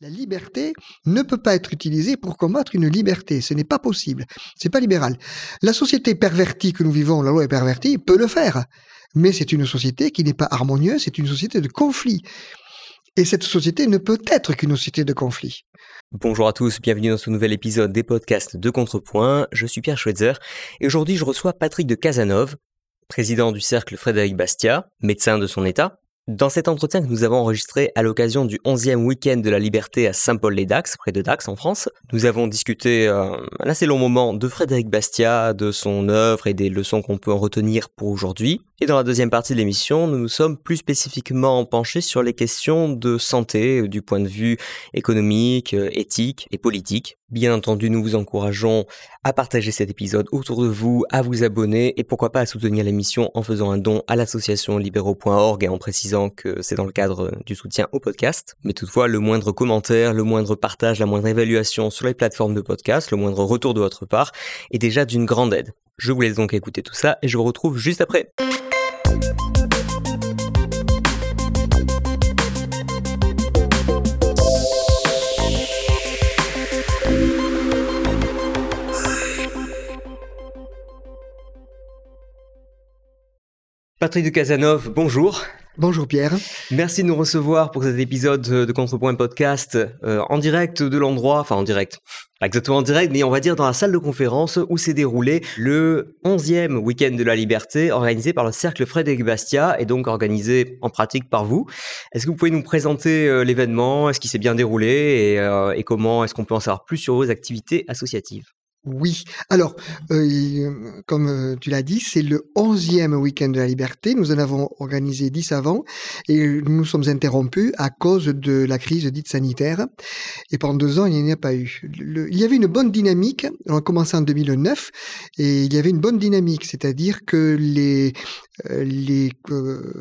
La liberté ne peut pas être utilisée pour combattre une liberté. Ce n'est pas possible. C'est pas libéral. La société pervertie que nous vivons, la loi est pervertie, peut le faire. Mais c'est une société qui n'est pas harmonieuse, c'est une société de conflit. Et cette société ne peut être qu'une société de conflit. Bonjour à tous, bienvenue dans ce nouvel épisode des podcasts de Contrepoint. Je suis Pierre Schweitzer et aujourd'hui je reçois Patrick de Casanove, président du cercle Frédéric Bastia, médecin de son état, dans cet entretien que nous avons enregistré à l'occasion du 11e week-end de la liberté à Saint-Paul-les-Dax, près de Dax en France, nous avons discuté euh, un assez long moment de Frédéric Bastia, de son œuvre et des leçons qu'on peut en retenir pour aujourd'hui. Et dans la deuxième partie de l'émission, nous nous sommes plus spécifiquement penchés sur les questions de santé euh, du point de vue économique, euh, éthique et politique. Bien entendu, nous vous encourageons à partager cet épisode autour de vous, à vous abonner et pourquoi pas à soutenir l'émission en faisant un don à l'association libéraux.org et en précisant que c'est dans le cadre du soutien au podcast. Mais toutefois, le moindre commentaire, le moindre partage, la moindre évaluation sur les plateformes de podcast, le moindre retour de votre part est déjà d'une grande aide. Je vous laisse donc écouter tout ça et je vous retrouve juste après. Patrick de Casanov, bonjour. Bonjour Pierre. Merci de nous recevoir pour cet épisode de Contrepoint Podcast euh, en direct de l'endroit, enfin en direct, pas exactement en direct, mais on va dire dans la salle de conférence où s'est déroulé le 11e week-end de la liberté organisé par le Cercle Frédéric Bastia et donc organisé en pratique par vous. Est-ce que vous pouvez nous présenter euh, l'événement Est-ce qu'il s'est bien déroulé et, euh, et comment est-ce qu'on peut en savoir plus sur vos activités associatives? Oui. Alors, euh, comme euh, tu l'as dit, c'est le 11e week-end de la liberté. Nous en avons organisé 10 avant et nous sommes interrompus à cause de la crise dite sanitaire. Et pendant deux ans, il n'y en a pas eu. il y avait une bonne dynamique. On a commencé en 2009 et il y avait une bonne dynamique, c'est-à-dire que les, euh, les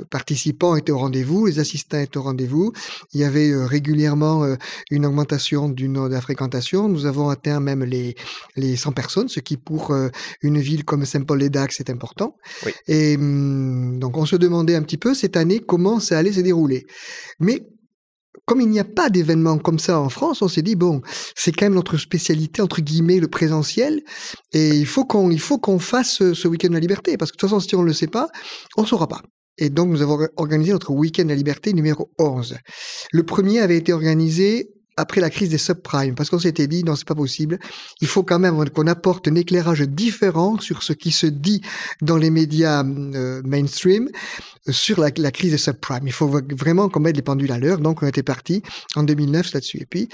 participants étaient au rendez-vous, les assistants étaient au rendez-vous. Il y avait régulièrement une augmentation du de la fréquentation. Nous avons atteint même les, les 100 personnes, ce qui pour euh, une ville comme Saint-Paul-les-Dax est important. Et hum, donc on se demandait un petit peu cette année comment ça allait se dérouler. Mais comme il n'y a pas d'événement comme ça en France, on s'est dit bon, c'est quand même notre spécialité entre guillemets le présentiel, et il faut qu'on il faut qu'on fasse ce, week-end de la liberté parce que de toute façon si on ne le sait pas, on ne saura pas. Et donc nous avons organisé notre week-end de la liberté numéro 11. Le premier avait été organisé après la crise des subprimes, parce qu'on s'était dit non, c'est pas possible. Il faut quand même qu'on apporte un éclairage différent sur ce qui se dit dans les médias euh, mainstream sur la, la, crise des subprimes. Il faut vraiment qu'on mette les pendules à l'heure. Donc, on était parti en 2009 là-dessus. Et puis,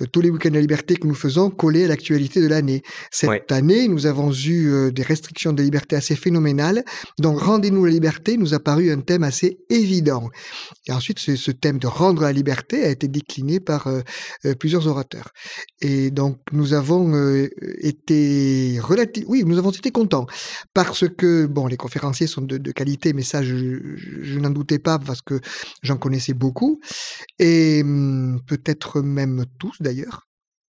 euh, tous les week-ends de liberté que nous faisons coller à l'actualité de l'année. Cette année, nous avons eu euh, des restrictions de liberté assez phénoménales. Donc, rendez-nous la liberté nous a paru un thème assez évident. Et ensuite, ce, ce thème de rendre la liberté a été décliné par euh, plusieurs orateurs. Et donc, nous avons été relativement, oui, nous avons été contents parce que, bon, les conférenciers sont de, de qualité, mais ça, je, je, n'en doutais pas parce que j'en connaissais beaucoup, et mmh, peut-être même tous d'ailleurs.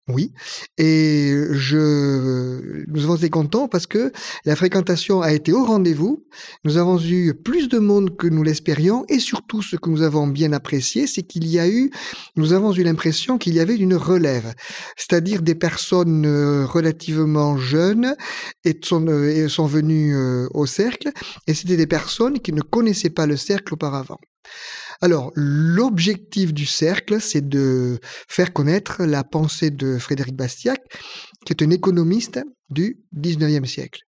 Oui, et je, nous avons été contents parce que la fréquentation a été au rendez-vous. Nous avons eu plus de monde que nous l'espérions et surtout ce que nous avons bien apprécié, c'est qu'il y a eu, nous avons eu l'impression qu'il y avait une relève, c'est-à-dire des personnes euh, relativement jeunes et sont, euh, sont venues euh, au cercle et c'était des personnes qui ne connaissaient pas le cercle auparavant. Alors, l'objectif du cercle, c'est de faire connaître la pensée de Frédéric Bastiac, qui est un économiste du 19e siècle.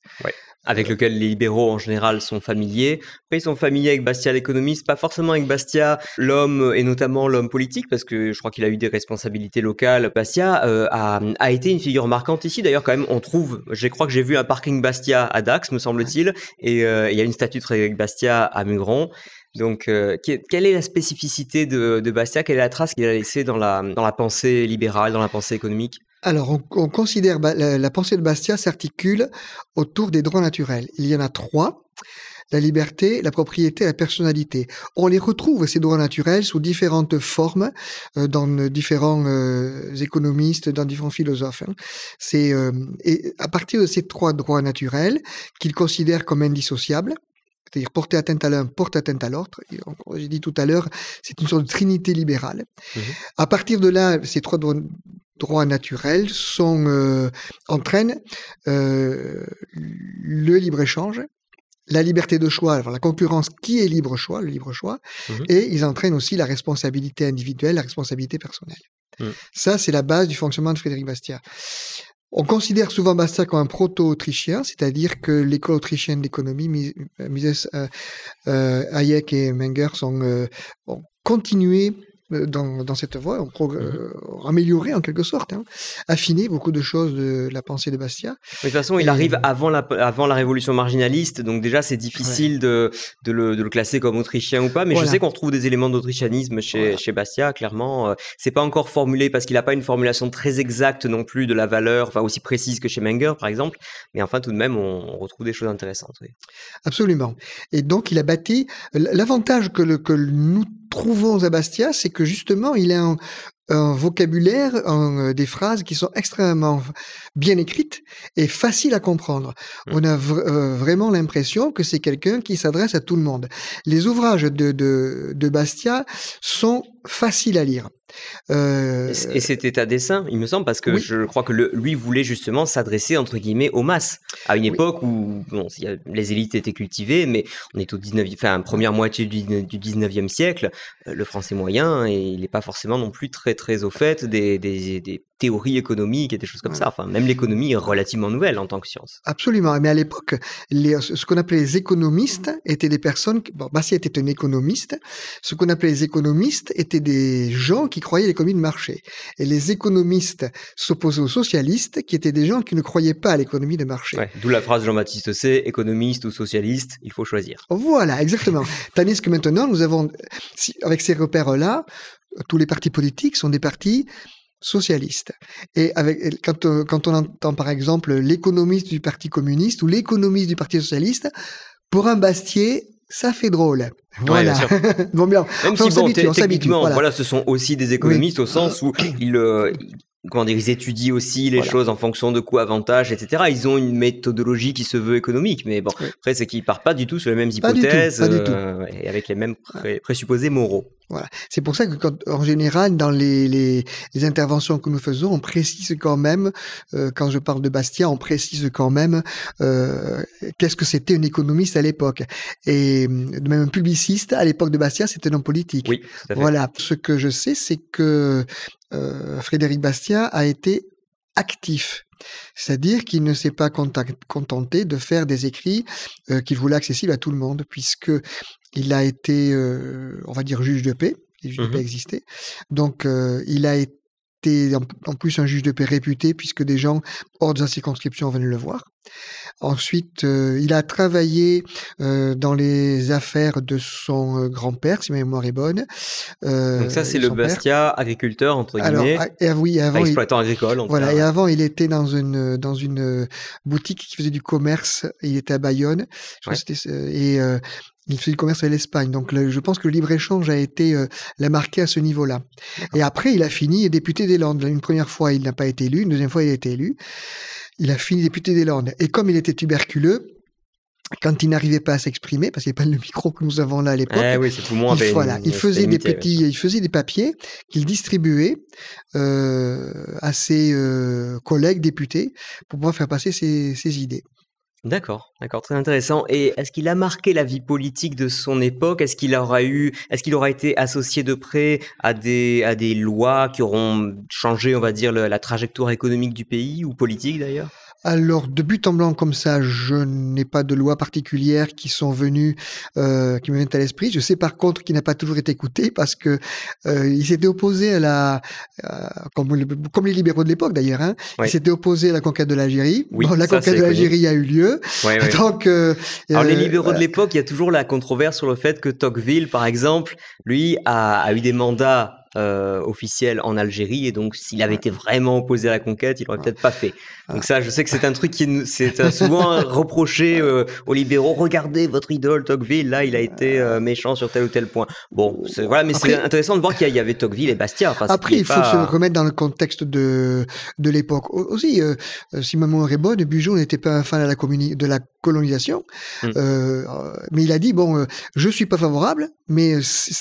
Avec lequel les libéraux en général sont familiers. Après, ils sont familiers avec Bastia l'économiste, pas forcément avec Bastia l'homme et notamment l'homme politique, parce que je crois qu'il a eu des responsabilités locales. Bastia euh, a, a, été une figure marquante ici. D'ailleurs, quand même, on trouve, je crois que j'ai vu un parking Bastia à Dax, me semble-t-il, et euh, il y a une statue de Frédéric Bastia à Mugron. Donc, euh, quelle est la spécificité de, Bastia? Quelle est la trace qu'il a laissée dans la, dans la pensée libérale, dans la pensée économique? Alors, on, considère la, la, pensée de Bastia s'articule autour des droits naturels. Il y en a trois la liberté, la propriété, la personnalité. On les retrouve, ces droits naturels, sous différentes formes, euh, dans différents euh, économistes, dans différents philosophes. Hein. C'est et à partir de ces trois droits naturels qu'ils considèrent comme indissociables, c'est-à-dire porter atteinte à l'un, porte atteinte à l'autre. J'ai dit tout à l'heure, c'est une sorte de trinité libérale. Mmh à partir de là, ces trois droits naturels sont, euh, entraînent euh, le libre-échange, la liberté de choix, la concurrence qui est libre choix, le libre choix, mmh et ils entraînent aussi la responsabilité individuelle, la responsabilité personnelle. Mmh. Ça, c'est la base du fonctionnement de Frédéric Bastiat. On considère souvent Bastiat comme un proto-autrichien, c'est-à-dire que l'école autrichienne d'économie, Mises euh, euh, Hayek et Menger, euh, ont continué euh, dans, dans, cette voie, on mmh euh, améliorer en quelque sorte, hein, affiner beaucoup de choses de la pensée de Bastia. de toute façon, il arrive avant la, avant la révolution marginaliste, donc déjà c'est difficile de, de, le, de, le, classer comme autrichien ou pas, mais je sais qu'on retrouve des éléments d'autrichianisme chez, chez Bastia, clairement. Euh, c'est pas encore formulé parce qu'il n'a pas une formulation très exacte non plus de la valeur, enfin aussi précise que chez Menger par exemple, mais enfin tout de même on, retrouve des choses intéressantes. Oui. Absolument. Et donc il a bâti l'avantage que, le, que nous trouvons à Bastia, c'est que justement, il a un, un vocabulaire, un, euh, des phrases qui sont extrêmement bien écrites et faciles à comprendre. Mmh. On a euh, vraiment l'impression que c'est quelqu'un qui s'adresse à tout le monde. Les ouvrages de, de, de Bastia sont faciles à lire. Euh... Et c'était à dessein, il me semble, parce que je crois que le, lui voulait justement s'adresser entre guillemets aux masses, à une époque où bon, les élites étaient cultivées, mais on est au 19, enfin première moitié du, du 19e siècle, euh, le français moyen, et il n'est pas forcément non plus très très au fait des, des, des théories économiques et des choses comme ça. Enfin, même l'économie est relativement nouvelle en tant que science. Absolument. Mais à l'époque, ce qu'on appelait les économistes étaient des personnes. Bon, Bassi était un économiste. Ce qu'on appelait les économistes étaient des gens qui croyaient à l'économie de marché. Et les économistes s'opposaient aux socialistes, qui étaient des gens qui ne croyaient pas à l'économie de marché. D'où la phrase Jean-Baptiste C. économiste ou socialiste, il faut choisir. Voilà, exactement. Tandis que maintenant, nous avons, avec ces repères-là, tous les partis politiques sont des partis socialistes. Et avec, quand, euh, quand on entend par exemple l'économiste du Parti communiste ou l'économiste du Parti socialiste, pour un Bastier, ça fait drôle. Voilà. bon, bien. Même si, bon, techniquement, voilà. ce sont aussi des économistes au sens où ils, euh, comment dire, ils étudient aussi les choses en fonction de coûts, avantages, etc. Ils ont une méthodologie qui se veut économique, mais bon, après, c'est qu'ils partent pas du tout sur les mêmes hypothèses euh, et avec les mêmes présupposés moraux. Voilà. C'est pour ça que, quand, en général, dans les, les, les, interventions que nous faisons, on précise quand même, euh, quand je parle de Bastia, on précise quand même euh, qu'est-ce que c'était un économiste à l'époque. Et même un publiciste, à l'époque de Bastia, c'était un homme politique. Oui, Voilà. Ce que je sais, c'est que euh, Frédéric Bastia a été actif. C'est-à-dire qu'il ne s'est pas contenté de faire des écrits euh, qu'il voulait accessibles à tout le monde, puisque il a été, euh, on va dire, juge de paix. Les juges de paix mmh existaient. Donc, il a été en plus un juge de paix réputé, puisque des gens hors de sa circonscription venaient le voir. Ensuite, euh, il a travaillé euh, dans les affaires de son euh, grand-père, si ma mémoire est bonne. Donc ça, c'est le Bastia agriculteur entre guillemets. Alors, et, oui, avant, exploitant agricole. voilà. Et avant, il était dans une dans une boutique qui faisait du commerce. Il était à Bayonne. et il faisait du commerce avec l'Espagne. Donc, je pense que le libre-échange a été l'a marqué à ce niveau-là. Et après, il a fini député des Landes. Une première fois, il n'a pas été élu. Une deuxième fois, il a été élu. Il a fini député des Landes. Et comme il était tuberculeux, quand il n'arrivait pas à s'exprimer, parce qu'il n'y avait pas le micro que nous avons là à l'époque, eh oui, il, voilà, il faisait des petits, il faisait des papiers qu'il distribuait euh, à ses euh, collègues députés pour pouvoir faire passer ses, ses idées. D'accord, d'accord, très intéressant. Et est-ce qu'il a marqué la vie politique de son époque? Est-ce qu'il aura eu, est-ce qu'il aura été associé de près à des à des lois qui auront changé, on va dire, la trajectoire économique du pays ou politique d'ailleurs? Alors, de but en blanc comme ça, je n'ai pas de loi particulière qui sont venues, euh, qui me viennent à l'esprit. Je sais par contre qu'il n'a pas toujours été écouté parce que euh, il s'était opposé à la, euh, comme, comme, les libéraux de l'époque d'ailleurs, hein, il s'était opposé à la conquête de l'Algérie. Oui, bon, la conquête de l'Algérie a eu lieu. Donc, euh, alors les libéraux de l'époque, il y a toujours la controverse sur le fait que Tocqueville, par exemple, lui, a, a eu des mandats euh, officielle en Algérie et donc s'il avait été vraiment opposé à la conquête, il l'aurait peut-être pas fait. Donc ça, je sais que c'est un truc qui c'est souvent reproché euh, aux libéraux. Regardez votre idole Tocqueville, là, il a été euh, méchant sur tel ou tel point. Bon, voilà, mais c'est intéressant de voir qu'il y, avait Tocqueville et Bastia. après, il faut se remettre dans le contexte de de l'époque aussi. si ma mémoire est bonne, Bugeaud n'était pas un fan de la, de la colonisation, mmh. mais il a dit bon, je suis pas favorable, mais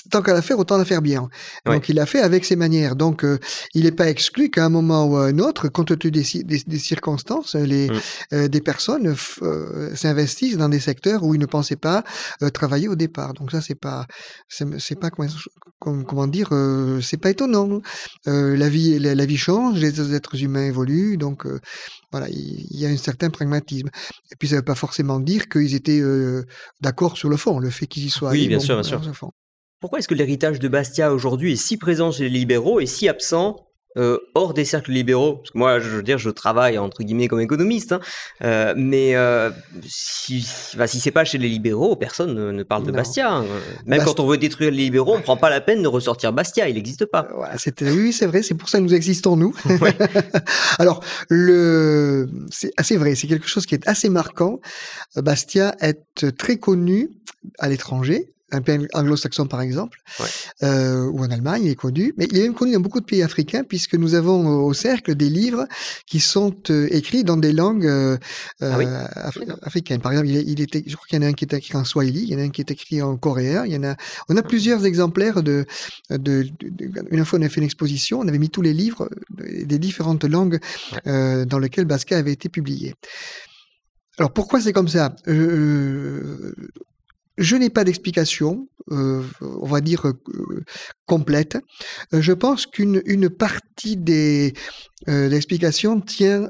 tant qu'à la faire, autant la faire bien. Donc il l'a fait avec ses manières. Donc euh, il n'est pas exclu qu'à un moment ou à un autre, compte tenu des, des, circonstances, les, mm. euh, des personnes euh, s'investissent dans des secteurs où ils ne pensaient pas travailler au départ. Donc ça c'est pas c'est pas comment, comment dire c'est pas étonnant. la vie la, vie change, les êtres humains évoluent, donc voilà, il y a un certain pragmatisme. Et puis ça ne veut pas forcément dire qu'ils étaient d'accord sur le fond, le fait qu'ils y soient. Oui, bien sûr, bien sûr. Pourquoi est-ce que l'héritage de Bastia aujourd'hui est si présent chez les libéraux et si absent euh, hors des cercles libéraux, parce que moi, je veux dire, je travaille entre guillemets comme économiste, hein, euh, mais euh, si, bah, si c'est pas chez les libéraux, personne ne, parle de Bastia. Hein. Même quand on veut détruire les libéraux, on prend pas la peine de ressortir Bastia, il n'existe pas. oui, c'est vrai, c'est pour ça que nous existons nous. Alors, le, c'est assez vrai, c'est quelque chose qui est assez marquant. Bastia est très connu à l'étranger, un pays anglo-saxon par exemple, euh, ou en Allemagne, il est connu, mais il est même connu dans beaucoup de pays africains puisque nous avons au cercle des livres qui sont euh, écrits dans des langues euh, ah africaines. Par exemple, il, était, je crois qu'il y en a un qui est écrit en swahili, il y en a un qui est écrit en coréen, il y en a, on a plusieurs exemplaires de, de, une fois on a fait une exposition, on avait mis tous les livres des différentes langues dans lesquelles Basca avait été publié. Alors pourquoi c'est comme ça? Je n'ai pas d'explication, euh, on va dire, euh, complète. Euh, je pense qu'une une partie des explications tient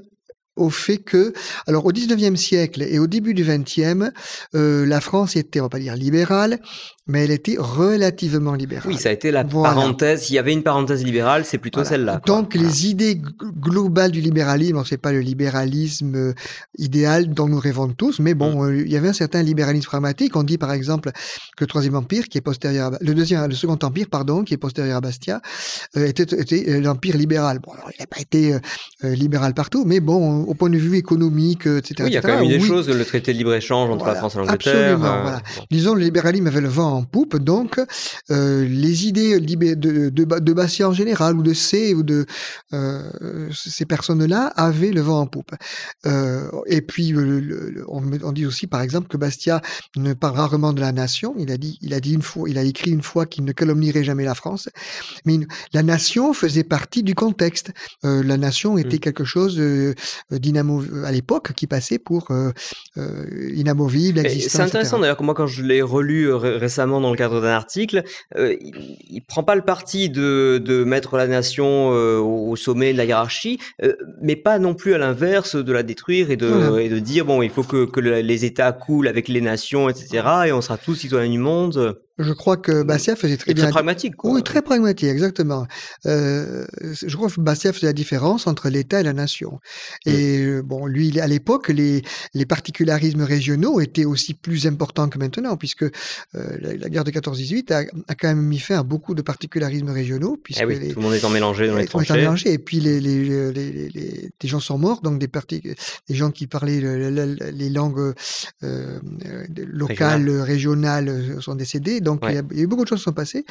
au fait que, alors au 19e siècle et au début du 20e, la France était, on va pas dire libérale, mais elle était relativement libérale. Oui, ça a été la parenthèse. S'il y avait une parenthèse libérale, c'est plutôt celle-là. Donc les idées globales du libéralisme, c'est pas le libéralisme euh, idéal dont nous rêvons tous, mais bon, mm. euh, il y avait un certain libéralisme pragmatique. On dit par exemple que le troisième empire, qui est postérieur, à, le deuxième, le second empire, pardon, qui est postérieur à Bastia, euh, était, était l'empire libéral. Bon, alors, il n'a pas été libéral partout, mais bon, au point de vue économique, etc. Oui, il y a quand même eu des choses, le traité de libre échange entre la France et l'Angleterre. Absolument. Voilà. Disons, le libéralisme avait le vent en poupe. Donc, euh, les idées de, de, de, Bastia en général, ou de C, ou de euh, ces personnes-là, avaient le vent en poupe. Euh, et puis, on, dit aussi, par exemple, que Bastia ne parle rarement de la nation. Il a dit, il a dit une fois, il a écrit une fois qu'il ne calomnierait jamais la France. Mais la nation faisait partie du contexte. la nation était mmh. quelque chose à l'époque qui passait pour inamovible, existant. C'est intéressant d'ailleurs que moi quand je l'ai relu récemment dans le cadre d'un article, euh, il, ne prend pas le parti de, de mettre la nation euh, au sommet de la hiérarchie, euh, mais pas non plus à l'inverse de la détruire et de, et de dire bon, il faut que, que les États coulent avec les nations, etc. Et on sera tous citoyens du monde. Je crois que Bastia faisait très et bien. Très pragmatique. Quoi. Oui, très pragmatique, exactement. Euh, je crois que Bastia faisait la différence entre l'État et la nation. Mm. Et bon, lui, à l'époque, les, les particularismes régionaux étaient aussi plus importants que maintenant, puisque euh, la, guerre de 14-18 a, a, quand même mis fin à beaucoup de particularismes régionaux. Puisque eh oui, les, tout le monde étant mélangé dans les tranchées. mélangé, et puis les, gens sont morts, donc des, gens qui parlaient les langues euh, locales, régionales sont décédés. Donc, il, y a, eu beaucoup de choses qui sont passées.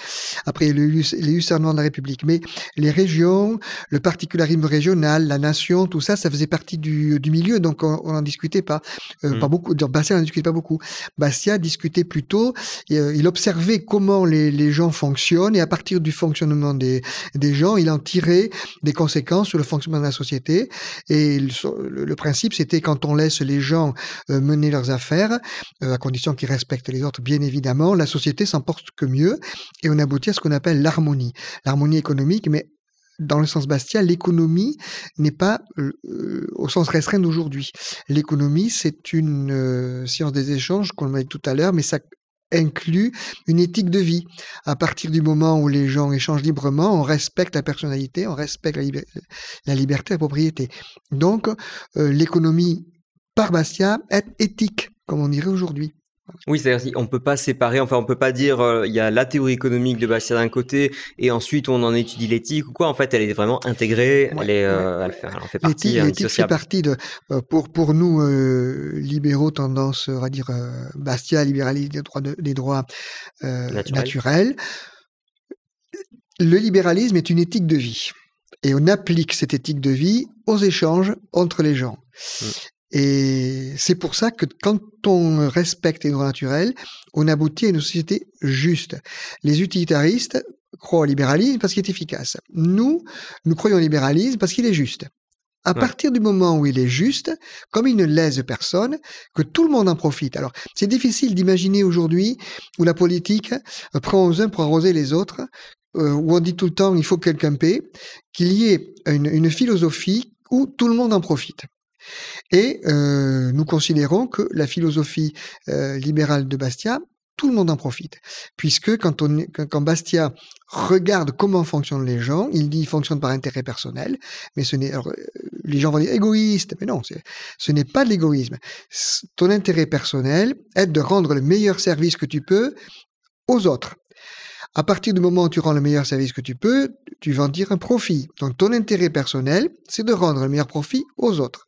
Après, il y a eu les Hussards de la République. Mais les régions, le particularisme régional, la nation, tout ça, ça faisait partie du, du milieu. Donc, on n'en discutait pas. Euh, mmh. Pas beaucoup. Dans Bastia, on n'en discutait pas beaucoup. Bastia discutait plutôt. Euh, il observait comment les, les, gens fonctionnent et à partir du fonctionnement des, des gens, il en tirait des conséquences sur le fonctionnement de la société. Et le, le principe, c'était quand on laisse les gens euh, mener leurs affaires, à condition qu'ils respectent les autres, bien évidemment, la société s'en porte que mieux et on aboutit à ce qu'on appelle l'harmonie. L'harmonie économique, mais dans le sens Bastia, l'économie n'est pas euh, au sens restreint d'aujourd'hui. L'économie, c'est une euh, science des échanges, qu'on m'a dit tout à l'heure, mais ça inclut une éthique de vie. À partir du moment où les gens échangent librement, on respecte la personnalité, on respecte la, liberté, la propriété. Donc, euh, l'économie par Bastia est éthique, comme on dirait aujourd'hui. Oui, c'est-à-dire qu'on peut pas séparer, enfin on peut pas dire euh, il y a la théorie économique de Bastia d'un côté et ensuite on en étudie l'éthique ou quoi. En fait, elle est vraiment intégrée, elle, est, euh, elle, fait, elle, en fait partie. L'éthique fait partie de, euh, pour, pour nous libéraux, tendance, on va dire, Bastia, libéralisme des droits, de, des droits Naturel. naturels. Le libéralisme est une éthique de vie. Et on applique cette éthique de vie aux échanges entre les gens. Mmh. Et c'est pour ça que quand on respecte les droits naturels, on aboutit à une société juste. Les utilitaristes croient au libéralisme parce qu'il est efficace. Nous, nous croyons au libéralisme parce qu'il est juste. À partir du moment où il est juste, comme il ne lèse personne, que tout le monde en profite. Alors, c'est difficile d'imaginer aujourd'hui où la politique prend aux uns pour arroser les autres, euh, où on dit tout le temps il faut que quelqu'un paie, qu'il y ait une, une philosophie où tout le monde en profite. Et euh, nous considérons que la philosophie euh, libérale de Bastia, tout le monde en profite. Puisque quand, Bastia regarde comment fonctionnent les gens, il dit qu'ils fonctionnent par intérêt personnel, mais ce n'est, euh, les gens vont dire égoïste, mais non, ce n'est pas de l'égoïsme. Ton intérêt personnel est de rendre le meilleur service que tu peux aux autres. À partir du moment où tu rends le meilleur service que tu peux, tu vas tirer un profit. Donc ton intérêt personnel, c'est de rendre le meilleur profit aux autres.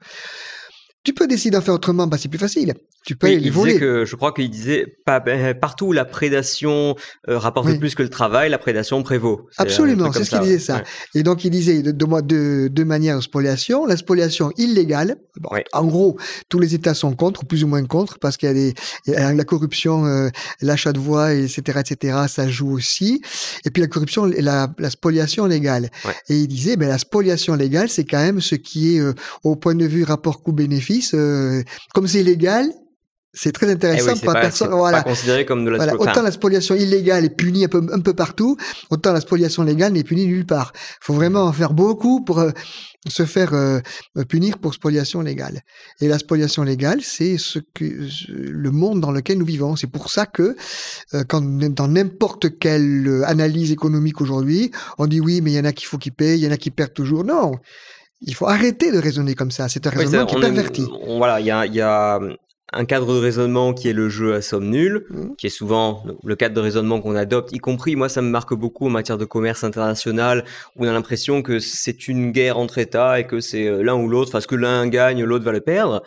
Tu peux décider d'en faire autrement, bah c'est plus facile. Tu peux oui, il que, je crois qu'il disait ben, partout où la prédation euh, rapporte plus que le travail, la prédation prévaut. Absolument, c'est ce qu'il disait ça. Et donc il disait de, de, de, manière spoliation, la spoliation illégale. En gros, tous les États sont contre, ou plus ou moins contre, parce qu'il y a des, la corruption, euh, l'achat de voix, etc., etc., ça joue aussi. Et puis la corruption, la, la spoliation légale. Et il disait, ben la spoliation légale, c'est quand même ce qui est euh, au point de vue rapport coût-bénéfice, comme c'est légal, c'est très intéressant eh pour la personne. Voilà. Pas considéré comme de la voilà. Autant la spoliation illégale est punie un peu, un peu partout, autant la spoliation légale n'est punie nulle part. Il faut vraiment en faire beaucoup pour euh, se faire euh, punir pour spoliation légale. Et la spoliation légale, c'est ce que le monde dans lequel nous vivons. C'est pour ça que euh, quand dans n'importe quelle analyse économique aujourd'hui, on dit oui, mais il y en a qui faut qu'ils payent, il y en a qui perdent toujours. Non. Il faut arrêter de raisonner comme ça. C'est un raisonnement qui est perverti. voilà, il y a, y a un cadre de raisonnement qui est le jeu à somme nulle, mmh. qui est souvent le cadre de raisonnement qu'on adopte, y compris, moi ça me marque beaucoup en matière de commerce international, où on a l'impression que c'est une guerre entre États et que c'est euh, l'un ou l'autre, parce que l'un gagne, l'autre va le perdre.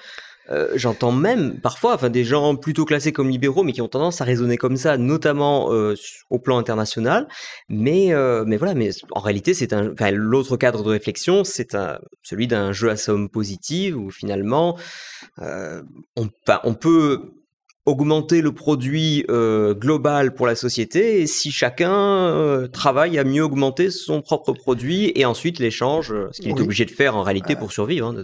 Euh, j'entends même parfois, enfin des gens plutôt classés comme libéraux, mais qui ont tendance à raisonner comme ça, notamment euh, au plan international. Mais euh, mais voilà, mais en réalité c'est un, enfin, l'autre cadre de réflexion, c'est celui d'un jeu à somme positive où finalement on, on peut augmenter le produit euh, global pour la société et si chacun euh, travaille à mieux augmenter son propre produit et ensuite l'échange, euh, ce qu'il est obligé de faire en réalité pour survivre. Hein,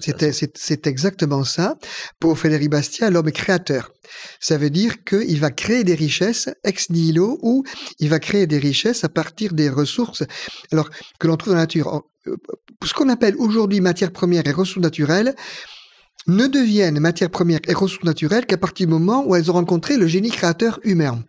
c'est exactement ça. Pour Frédéric Bastiat, l'homme est créateur. Ça veut dire qu'il va créer des richesses ex nihilo ou il va créer des richesses à partir des ressources alors que l'on trouve dans la nature. Ce qu'on appelle aujourd'hui matière première et ressources naturelles, ne deviennent matière première et ressources naturelles qu'à partir du moment où elles ont rencontré le génie créateur humain.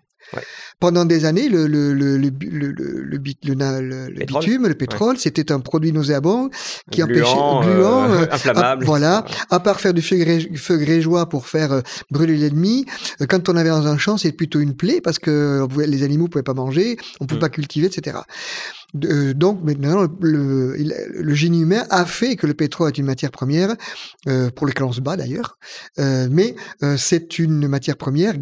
Pendant des années, le, le, le, le, le, bitume, le pétrole, c'était un produit nauséabond qui empêchait, gluant, euh, inflammable. voilà. À part faire du feu, grégeois pour faire euh, brûler l'ennemi, euh, quand on avait dans un champ, c'est plutôt une plaie parce que les animaux pouvaient pas manger, on pouvait mm. pas cultiver, etc. donc maintenant, le, le, génie humain a fait que le pétrole est une matière première, euh, pour lequel on se bat d'ailleurs, euh, mais c'est une matière première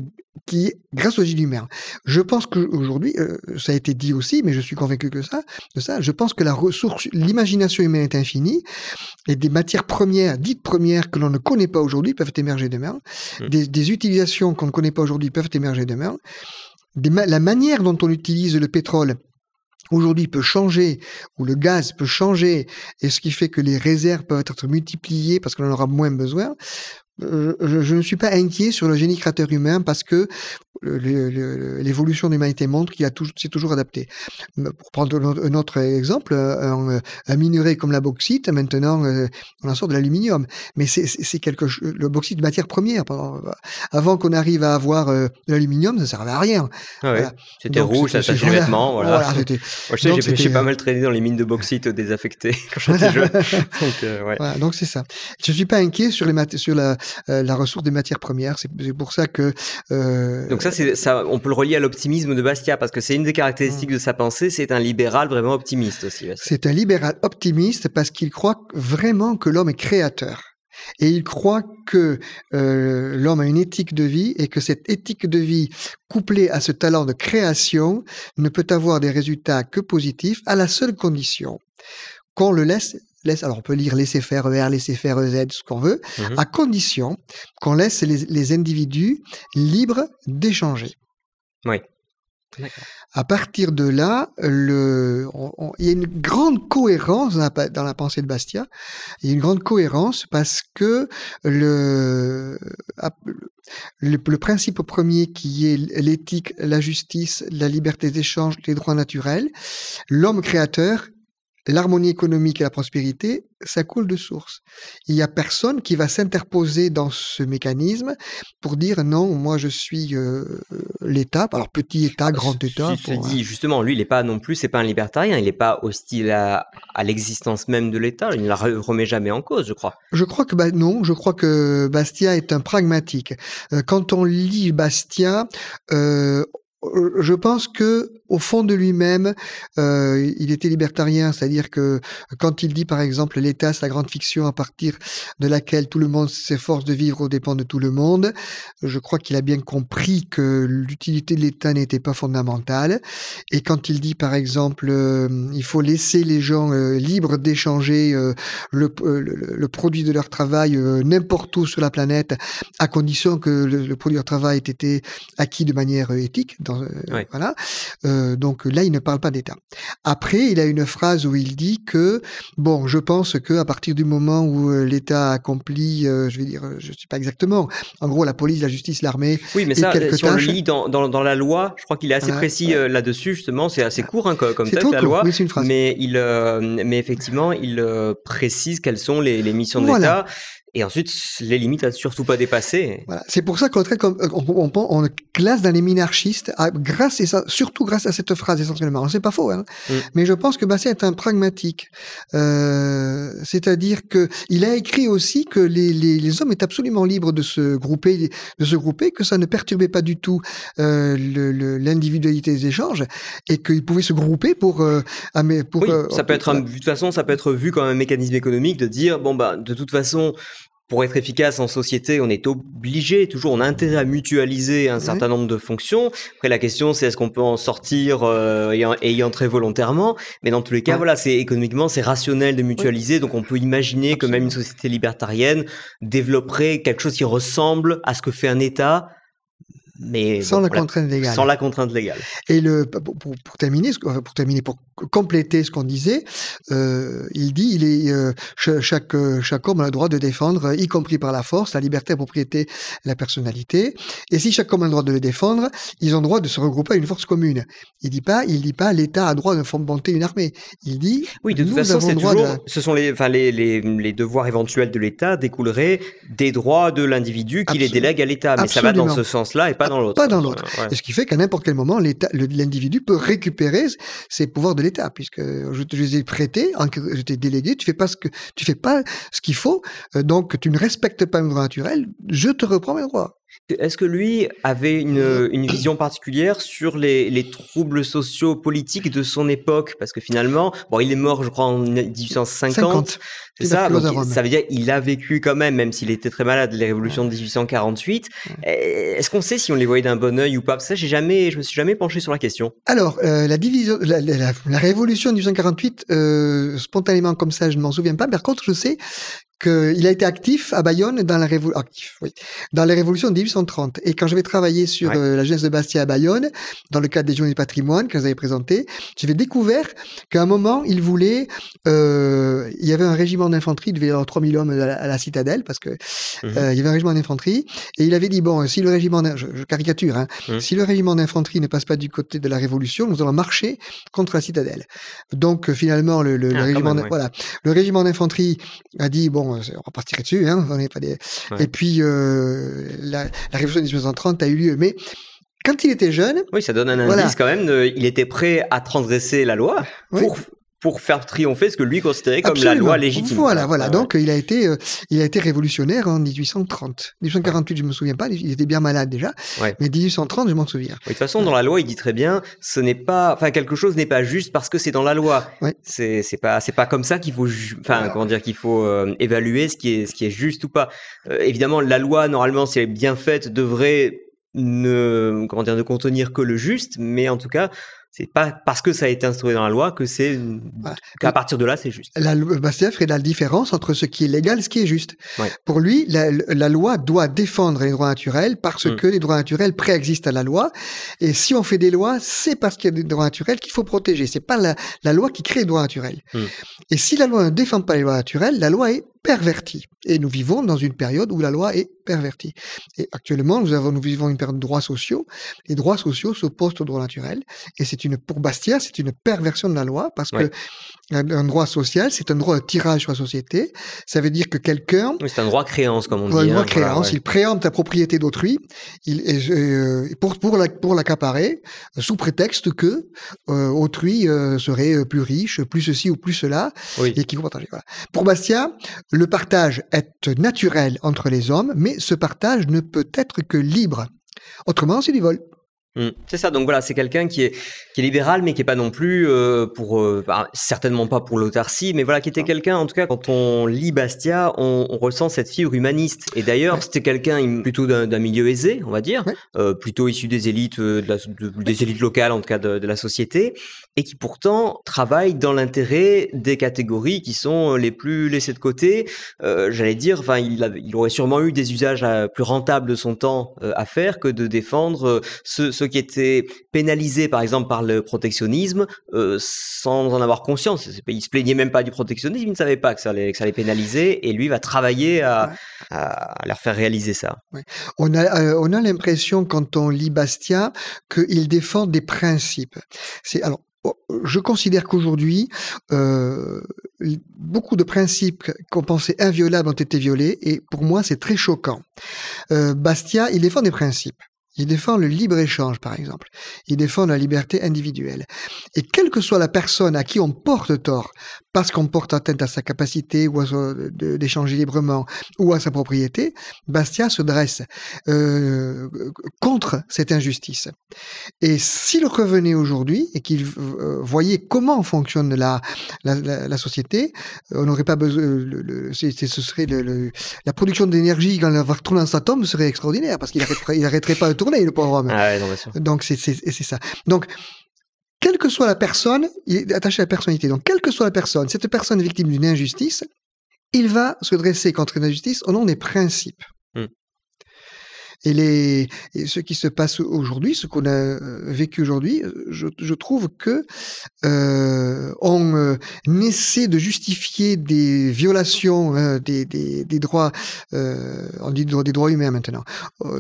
qui, grâce au génie humain, je pense qu'aujourd'hui, euh, ça a été dit aussi, mais je suis convaincu que ça, de ça, je pense que la ressource, l'imagination humaine est infinie, et des matières premières, dites premières, que l'on ne connaît pas aujourd'hui, peuvent émerger demain, mmh. des, utilisations qu'on ne connaît pas aujourd'hui peuvent émerger demain, la manière dont on utilise le pétrole aujourd'hui peut changer, ou le gaz peut changer, et ce qui fait que les réserves peuvent être multipliées parce qu'on en aura moins besoin, je, je, ne suis pas inquiet sur le génie créateur humain parce que l'évolution de l'humanité montre qu'il s'est toujours adapté. Pour prendre un autre exemple, un, un minerai comme la bauxite, maintenant, on en sort de l'aluminium. Mais c'est quelque chose, le bauxite de matière première. Avant qu'on arrive à avoir de l'aluminium, ça servait à rien. Ah C'était rouge, ça s'achetait les vêtements. Voilà. voilà j'ai pas mal traîné dans les mines de bauxite désaffectées quand j'étais jeune. donc c'est ça. Je suis pas inquiet sur, les sur la, la ressource des matières premières. C'est pour ça que. Donc ça, ça, on peut le relier à l'optimisme de Bastia parce que c'est une des caractéristiques de sa pensée. C'est un libéral vraiment optimiste aussi. C'est un libéral optimiste parce qu'il croit vraiment que l'homme est créateur. Et il croit que euh, l'homme a une éthique de vie et que cette éthique de vie, couplée à ce talent de création, ne peut avoir des résultats que positifs à la seule condition qu'on le laisse laisse, alors on peut lire laisser faire ER, laisser faire EZ, ce qu'on veut, mmh à condition qu'on laisse les, individus libres d'échanger. Oui. À partir de là, le, il y a une grande cohérence dans la, pensée de Bastia. Il y a une grande cohérence parce que le, le, le principe premier qui est l'éthique, la justice, la liberté d'échange, les droits naturels, l'homme créateur l'harmonie économique et la prospérité, ça coule de source. Il n'y a personne qui va s'interposer dans ce mécanisme pour dire non, moi je suis euh, l'État, alors petit État, grand État. Je te dis justement, lui, il n'est pas non plus, c'est pas un libertarien, il n'est pas hostile à, l'existence même de l'État, il ne la remet jamais en cause, je crois. Je crois que bah, non, je crois que Bastia est un pragmatique. Euh, quand on lit Bastia, euh, je pense que au fond de lui-même, euh, il était libertarien, c'est-à-dire que quand il dit par exemple l'État, c'est la grande fiction à partir de laquelle tout le monde s'efforce de vivre aux dépens de tout le monde, je crois qu'il a bien compris que l'utilité de l'État n'était pas fondamentale. Et quand il dit par exemple, euh, il faut laisser les gens euh, libres d'échanger euh, le, le, produit de leur travail n'importe où sur la planète, à condition que le, produit de leur travail ait été acquis de manière éthique. Dans, Voilà. Euh, donc là, il ne parle pas d'État. Après, il a une phrase où il dit que, bon, je pense que à partir du moment où euh, l'État accomplit, euh, je vais dire, je ne sais pas exactement, en gros, la police, la justice, l'armée. Oui, mais ça, si on le lit dans, dans, la loi, je crois qu'il est assez précis là-dessus, justement. C'est assez court hein, comme texte, la loi. Oui, une phrase. Mais, il, mais effectivement, il précise quelles sont les, les missions de l'État. Et ensuite, les limites à surtout pas dépasser. Voilà. C'est pour ça qu'on on, on, on, classe dans les minarchistes, à, grâce et ça, surtout grâce à cette phrase essentiellement. C'est pas faux, hein. Mm. mais je pense que Basset est un pragmatique. Euh, C'est-à-dire que il a écrit aussi que les, les, les, hommes étaient absolument libres de se grouper, de se grouper, que ça ne perturbait pas du tout euh, l'individualité le, des échanges et qu'ils pouvaient se grouper pour. Euh, pour oui, euh, ça peut être un, de toute façon, ça peut être vu comme un mécanisme économique de dire bon bah de toute façon pour être efficace en société, on est obligé, toujours, on a intérêt à mutualiser un certain nombre de fonctions. Après, la question, c'est est-ce qu'on peut en sortir euh, et, y entrer volontairement. Mais dans tous les cas, voilà, c'est économiquement, c'est rationnel de mutualiser. Donc, on peut imaginer que même une société libertarienne développerait quelque chose qui ressemble à ce que fait un État mais sans la contrainte légale. Sans la contrainte légale. Et le pour, pour terminer, pour terminer, pour compléter ce qu'on disait, euh, il dit il est euh, chaque chaque homme a le droit de défendre, y compris par la force, la liberté, la propriété, la personnalité. Et si chaque homme a le droit de le défendre, ils ont le droit de se regrouper à une force commune. Il dit pas, il dit pas l'État a le droit de monter une armée. Il dit oui, de toute façon, c'est toujours, ce sont les, enfin les, les, les devoirs éventuels de l'État découleraient des droits de l'individu qui les délègue à l'État. Mais ça va dans ce sens-là et pas dans l'autre. Pas dans l'autre. Ce qui fait qu'à n'importe quel moment, l'individu peut récupérer ses pouvoirs de l'État, puisque je te les ai prêtés, je t'ai délégué, tu fais pas ce que tu fais pas ce qu'il faut, euh, donc tu ne respectes pas mes droits naturels, je te reprends mes droits. Est-ce que lui avait une, une vision particulière sur les, les, troubles sociaux politiques de son époque? Parce que finalement, bon, il est mort, je crois, en 1850. C'est ça, ça veut dire qu'il a vécu quand même, même s'il était très malade, les révolutions de 1848. Est-ce qu'on sait si on les voyait d'un bon oeil ou pas? Ça, j'ai jamais, je me suis jamais penché sur la question. Alors, euh, la division, la, la, révolution de 1848, euh, spontanément comme ça, je ne m'en souviens pas. Par contre, je sais qu'il a été actif à Bayonne dans la révolution, actif, oui, dans les révolutions de 1830. Et quand j'avais travaillé sur Ouais. euh, la jeunesse de Bastia à Bayonne, dans le cadre des Journées du patrimoine que j'avais présenté, j'avais découvert qu'à un moment, il voulait, euh, il y avait un régiment d'infanterie, il devait y avoir 3000 hommes à la, à la citadelle, parce que Mhm. euh, il y avait un régiment d'infanterie, et il avait dit, bon, si le régiment, je, je caricature, hein, Mhm. si le régiment d'infanterie ne passe pas du côté de la révolution, nous allons marcher contre la citadelle. Donc, euh, finalement, le, Ah, régiment, même, ouais. voilà, le régiment d'infanterie a dit, bon, euh, on va pas tirer dessus, hein, on n'est pas des... Ouais. Et puis, euh, la, la révolution de 1830 a eu lieu. Mais quand il était jeune, Oui, ça donne un indice quand même. de- il était prêt à transgresser la loi Oui. Pour, faire triompher ce que lui considérait comme Absolument. la loi légitime. Voilà, voilà. Ouais, Donc, il a été, euh, il a été révolutionnaire en 1830. 1848, je me souviens pas. Il était bien malade déjà. Ouais. Mais 1830, je m'en souviens. Oui, de toute façon, dans la loi, il dit très bien, ce n'est pas, enfin, quelque chose n'est pas juste parce que c'est dans la loi. Ouais. C'est, c'est pas, c'est pas comme ça qu'il faut, enfin, comment dire, qu'il faut euh, évaluer ce qui est, ce qui est juste ou pas. Euh, évidemment, la loi, normalement, si elle est bien faite, devrait ne, comment dire, ne contenir que le juste, mais en tout cas, c'est pas parce que ça a été instauré dans la loi que c'est, Voilà. qu'à partir de là, c'est juste. La, Bastien ferait la différence entre ce qui est légal et ce qui est juste. Ouais. Pour lui, la, la loi doit défendre les droits naturels parce Mm. que les droits naturels préexistent à la loi. Et si on fait des lois, c'est parce qu'il y a des droits naturels qu'il faut protéger. C'est pas la, la loi qui crée les droits naturels. Mm. Et si la loi ne défend pas les lois naturelles, la loi est pervertie. Et nous vivons dans une période où la loi est pervertie. Et actuellement, nous avons, nous vivons une période de droits sociaux. Les droits sociaux s'opposent aux droits naturels. Et c'est une, pour Bastia, c'est une perversion de la loi parce Ouais. que un, droit social, c'est un droit de tirage sur la société. Ça veut dire que quelqu'un, Oui, c'est un droit créance, comme on dit. un droit hein, créance, voilà, ouais. il préempte la propriété d'autrui, il euh, pour pour la, pour l'accaparer, sous prétexte que euh, autrui euh, serait plus riche, plus ceci ou plus cela, Oui. et qu'il faut partager. Voilà. Pour Bastia, le partage est naturel entre les hommes, mais ce partage ne peut être que libre. Autrement, c'est du vol. Mm. C'est ça, donc voilà, c'est quelqu'un qui est, qui est libéral, mais qui est pas non plus euh, pour, euh, bah, certainement pas pour l'autarcie, mais voilà, qui était quelqu'un, en tout cas, quand on lit Bastia, on, on ressent cette fibre humaniste. Et d'ailleurs, Ouais. c'était quelqu'un plutôt d'un milieu aisé, on va dire, Ouais. euh, plutôt issu des élites, euh, de la- de- des élites locales, en tout cas de, de la société, et qui pourtant travaille dans l'intérêt des catégories qui sont les plus laissées de côté. Euh, J'allais dire, enfin, il, avait- il aurait sûrement eu des usages euh, plus rentables de son temps euh, à faire que de défendre euh, ceux, ceux qui étaient pénalisés, par exemple, par le protectionnisme, euh, sans en avoir conscience. C'est pas- Il se plaignait même pas du protectionnisme, il ne savait pas que ça allait, que ça pénaliser, et lui va travailler à, Ouais. à leur faire réaliser ça. On a, euh, on a l'impression, quand on lit Bastia, qu'il défend des principes. C'est alors. oh, Je considère qu'aujourd'hui, euh, beaucoup de principes qu'on pensait inviolables ont été violés, et pour moi, c'est très choquant. Euh, Bastia, il défend des principes. Il défend le libre-échange, par exemple. Il défend la liberté individuelle. Et quelle que soit la personne à qui on porte tort, parce qu'on porte atteinte à sa capacité ou à d'échanger librement ou à sa propriété, Bastia se dresse euh, contre cette injustice. Et s'il revenait aujourd'hui et qu'il euh, voyait comment fonctionne la, la, la- la société, euh, on n'aurait pas besoin. Le, le- ce serait le- la production d'énergie quand elle va retourner dans sa tombe serait extraordinaire parce qu'il arrêterait, il arrêterait pas tourner, le pauvre homme. Ah ouais, non, bien sûr. Donc c'est ça. Donc quelle que soit la personne, il est attaché à la personnalité. Donc quelle que soit la personne, cette personne est victime d'une injustice, il va se dresser contre une injustice au nom des principes. Hmm. Et, les, et ce qui se passe aujourd'hui, ce qu'on a euh, vécu aujourd'hui, euh, je, je trouve que euh, on euh, essaie de justifier des violations euh, des, des, des droits, on dit des droits- humains maintenant,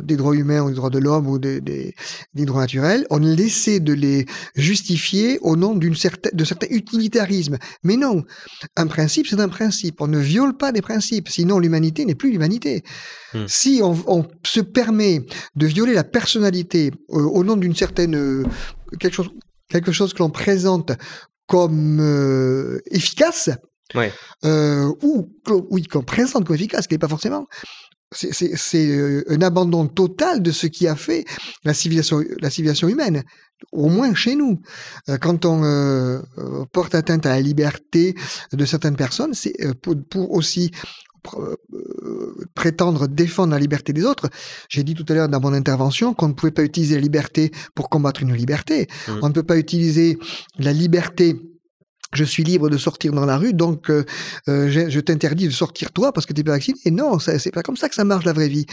des droits humains ou des droits de l'homme ou des, des, des droits naturels, on essaie de les justifier au nom d'une certaine, de certain utilitarisme. Mais non, un principe, c'est un principe. On ne viole pas des principes, sinon l'humanité n'est plus l'humanité. Hmm. Si on, on se permet de violer la personnalité euh, au nom d'une certaine euh, quelque chose, quelque chose que l'on présente comme euh, efficace, Ouais. ou oui, qu'on présente comme efficace, qui n'est pas forcément. C'est- un abandon total de ce qui a fait la civilisation, la civilisation humaine, au moins chez nous. Quand on euh, porte atteinte à la liberté de certaines personnes, c'est pour, pour aussi prétendre défendre la liberté des autres. J'ai dit tout à l'heure dans mon intervention qu'on ne pouvait pas utiliser la liberté pour combattre une liberté. Mhm. On ne peut pas utiliser la liberté je suis libre de sortir dans la rue, donc euh, euh, je, t'interdis de sortir toi parce que tu n'es pas vacciné. Et non, c'est pas comme ça que ça marche la vraie vie.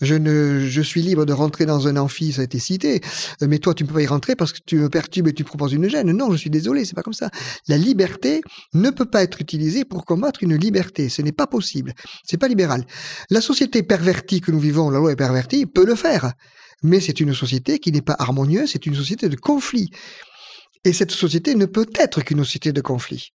Je ne, je suis libre de rentrer dans un amphi, ça a été cité, euh, mais toi tu ne peux pas y rentrer parce que tu me perturbes et tu proposes une gêne. Non, je suis désolé, c'est pas comme ça. La liberté ne peut pas être utilisée pour combattre une liberté. Ce n'est pas possible. C'est pas libéral. La société pervertie que nous vivons, la loi est pervertie, peut le faire. Mais c'est une société qui n'est pas harmonieuse, c'est une société de conflit. Et cette société ne peut être qu'une société de conflit.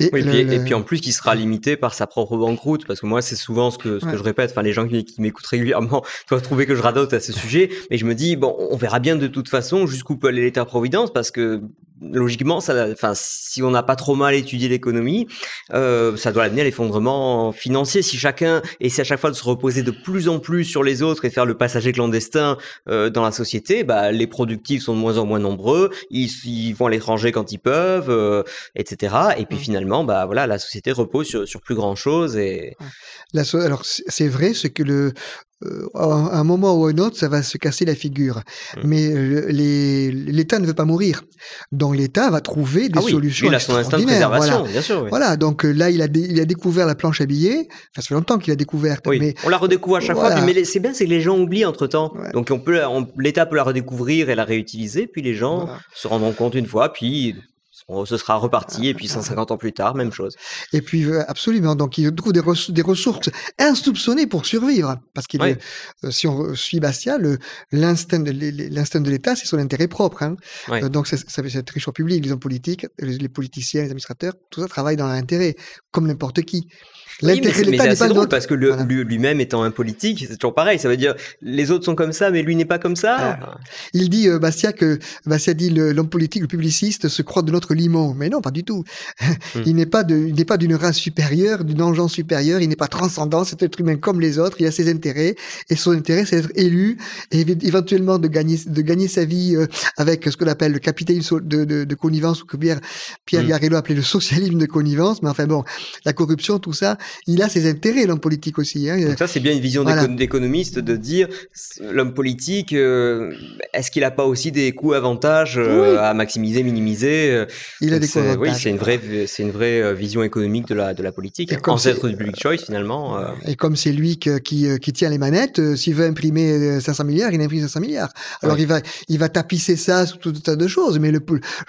Et, Oui, et, le- puis, le- et puis en plus, qui sera limité par sa propre banqueroute, parce que moi, c'est souvent ce que, ce que Ouais. je répète. Enfin, les gens qui, qui m'écoutent régulièrement doivent trouver que je radote à ce sujet, mais je me dis bon, on verra bien de toute façon jusqu'où peut aller l'État-providence, parce que logiquement, ça, enfin, si on n'a pas trop mal étudié l'économie, euh, ça doit amener à l'effondrement financier. Si chacun essaie à chaque fois de se reposer de plus en plus sur les autres et faire le passager clandestin euh, dans la société, bah, les productifs sont de moins en moins nombreux, ils, ils vont à l'étranger quand ils peuvent, euh, etc. Et puis Mm. finalement, bah voilà, la société repose sur, sur plus grand chose et la so- alors c'est c'est vrai, c'est que le euh, à un à un moment ou à un autre, ça va se casser la figure. Mm. Mais euh, l'État ne veut pas mourir, donc l'État va trouver des ah oui, solutions il a son instinct de préservation, Voilà. bien sûr. oui. Voilà, donc euh, là, il a, dé- il a découvert la planche à billets. Enfin, ça fait longtemps qu'il a découvert. Oui, Mais on la redécouvre à chaque Voilà. fois, mais c'est bien, c'est que les gens oublient entre temps. Ouais. Donc on peut, l'État peut la redécouvrir et la réutiliser, puis les gens Voilà. se rendront compte une fois, puis on- ce sera reparti, et puis 150 ans plus tard, même chose. Et puis, euh, absolument. Donc, il trouve des, res- des ressources insoupçonnées pour survivre. Parce que Ouais. si on suit Bastia, l'instinct de l'État, c'est son intérêt propre. hein. Ouais. Euh, donc, c'est- cette riche public, les hommes politiques, les, les politiciens, les administrateurs, tout ça travaille dans leur intérêt, comme n'importe qui. Oui, L'intérêt c'est de l'État n'est pas le drôle parce que Voilà. lui- lui-même étant un politique, c'est toujours pareil. Ça veut dire les autres sont comme ça, mais lui n'est pas comme ça. Il dit, euh, Bastia, que Bastia dit l'homme politique, le publiciste se croit de notre Mais non, pas du tout. Hmm. Il n'est pas d'une race supérieure, d'une engeance supérieure. Il n'est pas transcendant. C'est un être humain comme les autres. Il a ses intérêts. Et son intérêt, c'est d'être élu et éve- éventuellement de gagner, de gagner sa vie euh, avec ce qu'on appelle le capitalisme de, de, de connivence ou que Pierre, Pierre Mm. Garello appelait le socialisme de connivence. Mais enfin bon, la corruption, tout ça, il a ses intérêts, l'homme politique aussi. Hein. Donc ça, c'est bien une vision Voilà. d'économiste de dire l'homme politique, euh, est-ce qu'il n'a pas aussi des coûts avantages euh, Oui. à maximiser, minimiser Il a des Oui, c'est une vraie, c'est une vraie euh, vision économique de la de la politique. Et Ancêtre c'est- du public choice finalement. euh, Et comme c'est lui que- qui, euh, qui tient les manettes, s'il veut imprimer euh, 500 milliards, il imprime 500 milliards. Alors Ouais. il va, il va tapisser ça sous tout un tas de choses, mais le,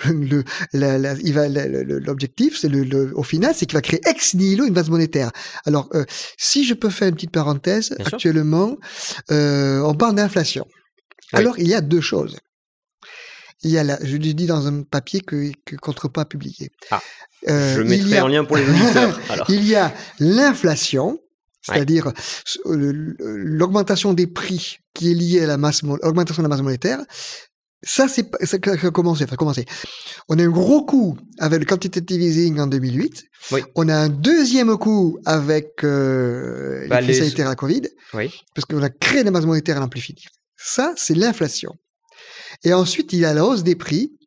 le, la- la- il va, l'objectif, c'est le, le- au final, c'est qu'il va créer ex nihilo une base monétaire. Alors, euh, si je peux faire une petite parenthèse, Bien actuellement, euh, on parle d'inflation. Oui. Alors, il y a deux choses. Il y a la, je l'ai dit dans un papier que, que Contrepoids a publié. Ah. Euh, je il mettrai y a- en lien pour les auditeurs. Il y a l'inflation, c'est-à-dire euh, l'augmentation des prix qui est liée à la masse, mon- augmentation de la masse monétaire. Ça, c'est ça a commencé, ça a commencé. On a un gros coup avec le quantitative easing en 2008. Oui. On a un deuxième coup avec euh, Bah, les les- sanitaires à la Covid, oui. parce qu'on a créé la masse monétaire à finir. Ça, c'est l'inflation. Et ensuite, il y a la hausse des prix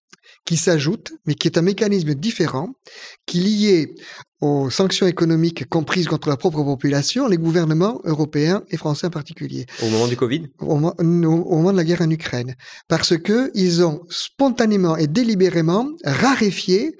qui s'ajoute, mais qui est un mécanisme différent, qui est lié aux sanctions économiques comprises contre la propre population, les gouvernements européens et français en particulier, Au moment du Covid? au moment, au moment de la guerre en Ukraine. Parce que ils ont spontanément et délibérément raréfié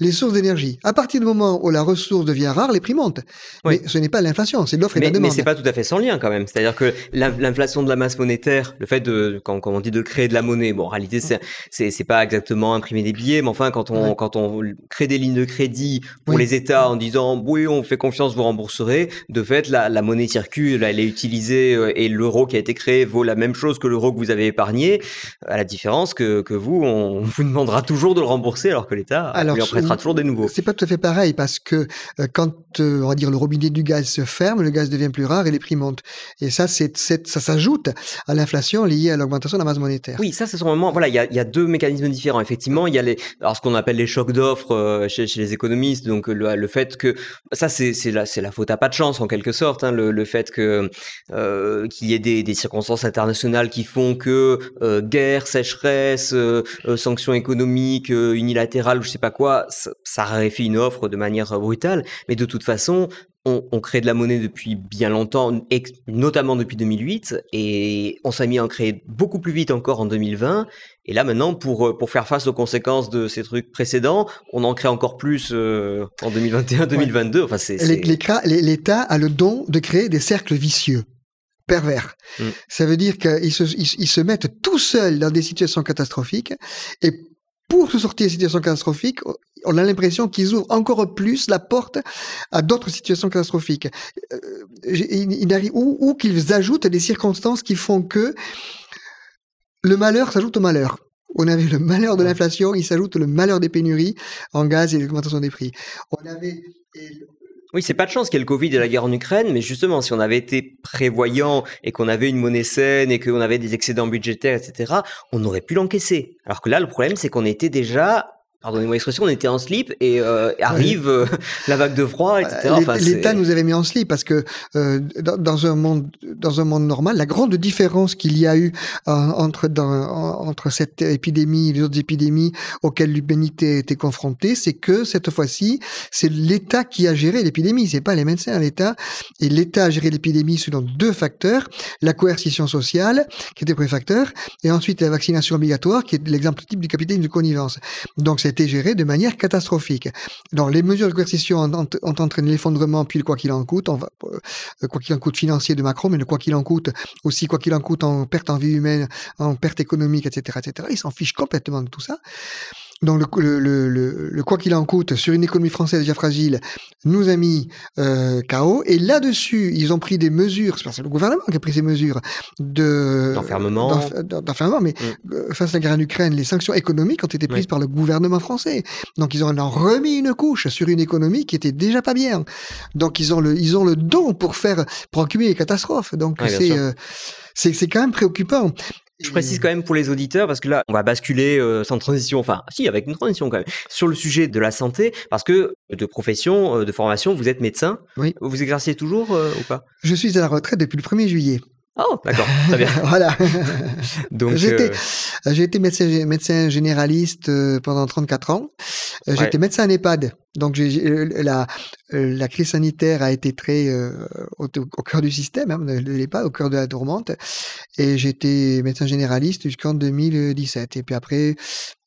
les sources d'énergie. À partir du moment où la ressource devient rare, les prix montent. Oui. Mais ce n'est pas l'inflation, c'est l'offre et Mais, la mais demande. c'est pas tout à fait sans lien quand même. C'est-à-dire que l'in- l'inflation de la masse monétaire, le fait de, quand, quand on dit de créer de la monnaie, bon, en réalité, c'est, pas exactement imprimer des billets, mais enfin, quand on, Ouais. quand on crée des lignes de crédit pour Oui. les États en disant, oui, on fait confiance, vous rembourserez, de fait, la, la monnaie circule, elle est utilisée euh, et l'euro qui a été créé vaut la même chose que l'euro que vous avez épargné, à la différence que, que vous, on vous demandera toujours de le rembourser alors que l'État lui en prêtera toujours des nouveaux. C'est pas tout à fait pareil parce que euh, quand euh, on va dire le robinet du gaz se ferme, le gaz devient plus rare et les prix montent. Et ça, c'est, ça s'ajoute à l'inflation liée à l'augmentation de la masse monétaire. Oui, ça, c'est son moment. Voilà, il y a, il y a deux mécanismes différents. Effectivement, il y a les, alors ce qu'on appelle les chocs d'offres euh, chez, chez les économistes. Donc le, le que ça, c'est la, c'est la faute à pas de chance en quelque sorte. Hein, le, le fait que euh, qu'il y ait des, des circonstances internationales qui font que euh, guerre, sécheresse, euh, sanctions économiques unilatérales, je sais pas quoi, ça, ça raréfie une offre de manière brutale. Mais de toute façon, on, crée de la monnaie depuis bien longtemps, notamment depuis 2008, et on s'est mis à en créer beaucoup plus vite encore en 2020. Et là maintenant, pour, euh, pour faire face aux conséquences de ces trucs précédents, on en crée encore plus euh, en 2021-2022. Enfin, c'est, L'État a le don de créer des cercles vicieux pervers. Mm. Ça veut dire qu'ils se, ils, se mettent tout seuls dans des situations catastrophiques et pour se sortir des situations catastrophiques, on a l'impression qu'ils ouvrent encore plus la porte à d'autres situations catastrophiques. Euh, ou, ou qu'ils ajoutent des circonstances qui font que le malheur s'ajoute au malheur. On avait le malheur de l'inflation, il s'ajoute le malheur des pénuries en gaz et l'augmentation des prix. On avait oui, c'est pas de chance qu'il y ait le Covid et la guerre en Ukraine, mais justement, si on avait été prévoyant et qu'on avait une monnaie saine et qu'on avait des excédents budgétaires, etc., on aurait pu l'encaisser. Alors que là, le problème, c'est qu'on était déjà pardonnez-moi l'expression, on était en slip et euh, arrive euh, la vague de froid, etc. L'État nous avait mis en slip parce que euh, dans, un monde, dans un monde normal, la grande différence qu'il y a eu entre, dans, entre cette épidémie et les autres épidémies auxquelles l'humanité était confrontée, c'est que cette fois-ci, c'est l'État qui a géré l'épidémie, c'est pas les médecins, l'État. Et l'État a géré l'épidémie selon deux facteurs la coercition sociale, qui était le premier facteur, et ensuite la vaccination obligatoire, qui est l'exemple type du capitaine de connivence. Donc c'est été géré de manière catastrophique. Donc, les mesures de coercition ont, entraîné l'effondrement, puis le quoi qu'il en coûte, on euh, quoi qu'il en coûte financier de Macron, mais le quoi qu'il en coûte aussi, quoi qu'il en coûte en perte en vie humaine, en perte économique, etc., etc. Ils s'en fichent complètement de tout ça. Donc le, le, le, le quoi qu'il en coûte sur une économie française déjà fragile nous a mis euh, KO. Et là-dessus, ils ont pris des mesures, c'est le gouvernement qui a pris ces mesures de d'enfermement, d'enfermement, mais mm. euh, face à la guerre en Ukraine, les sanctions économiques ont été prises par le gouvernement français. Donc ils ont remis une couche sur une économie qui était déjà pas bien. Donc ils ont le ils ont le don pour faire pour accumuler les catastrophes. Donc c'est euh, c'est c'est quand même préoccupant. Je précise quand même pour les auditeurs, parce que là, on va basculer euh, sans transition, enfin, si, avec une transition quand même, sur le sujet de la santé, parce que de profession, euh, de formation, vous êtes médecin. Oui. Vous exercez toujours euh, ou pas? Je suis à la retraite depuis le 1er juillet. Oh, d'accord, très bien. voilà. Donc, j'ai été, médecin, médecin généraliste pendant 34 ans. J'ai été médecin en EHPAD. Donc, la, la crise sanitaire a été très au, cœur du système, hein, de l'EHPAD, au cœur de la tourmente. Et j'étais médecin généraliste jusqu'en 2017. Et puis après,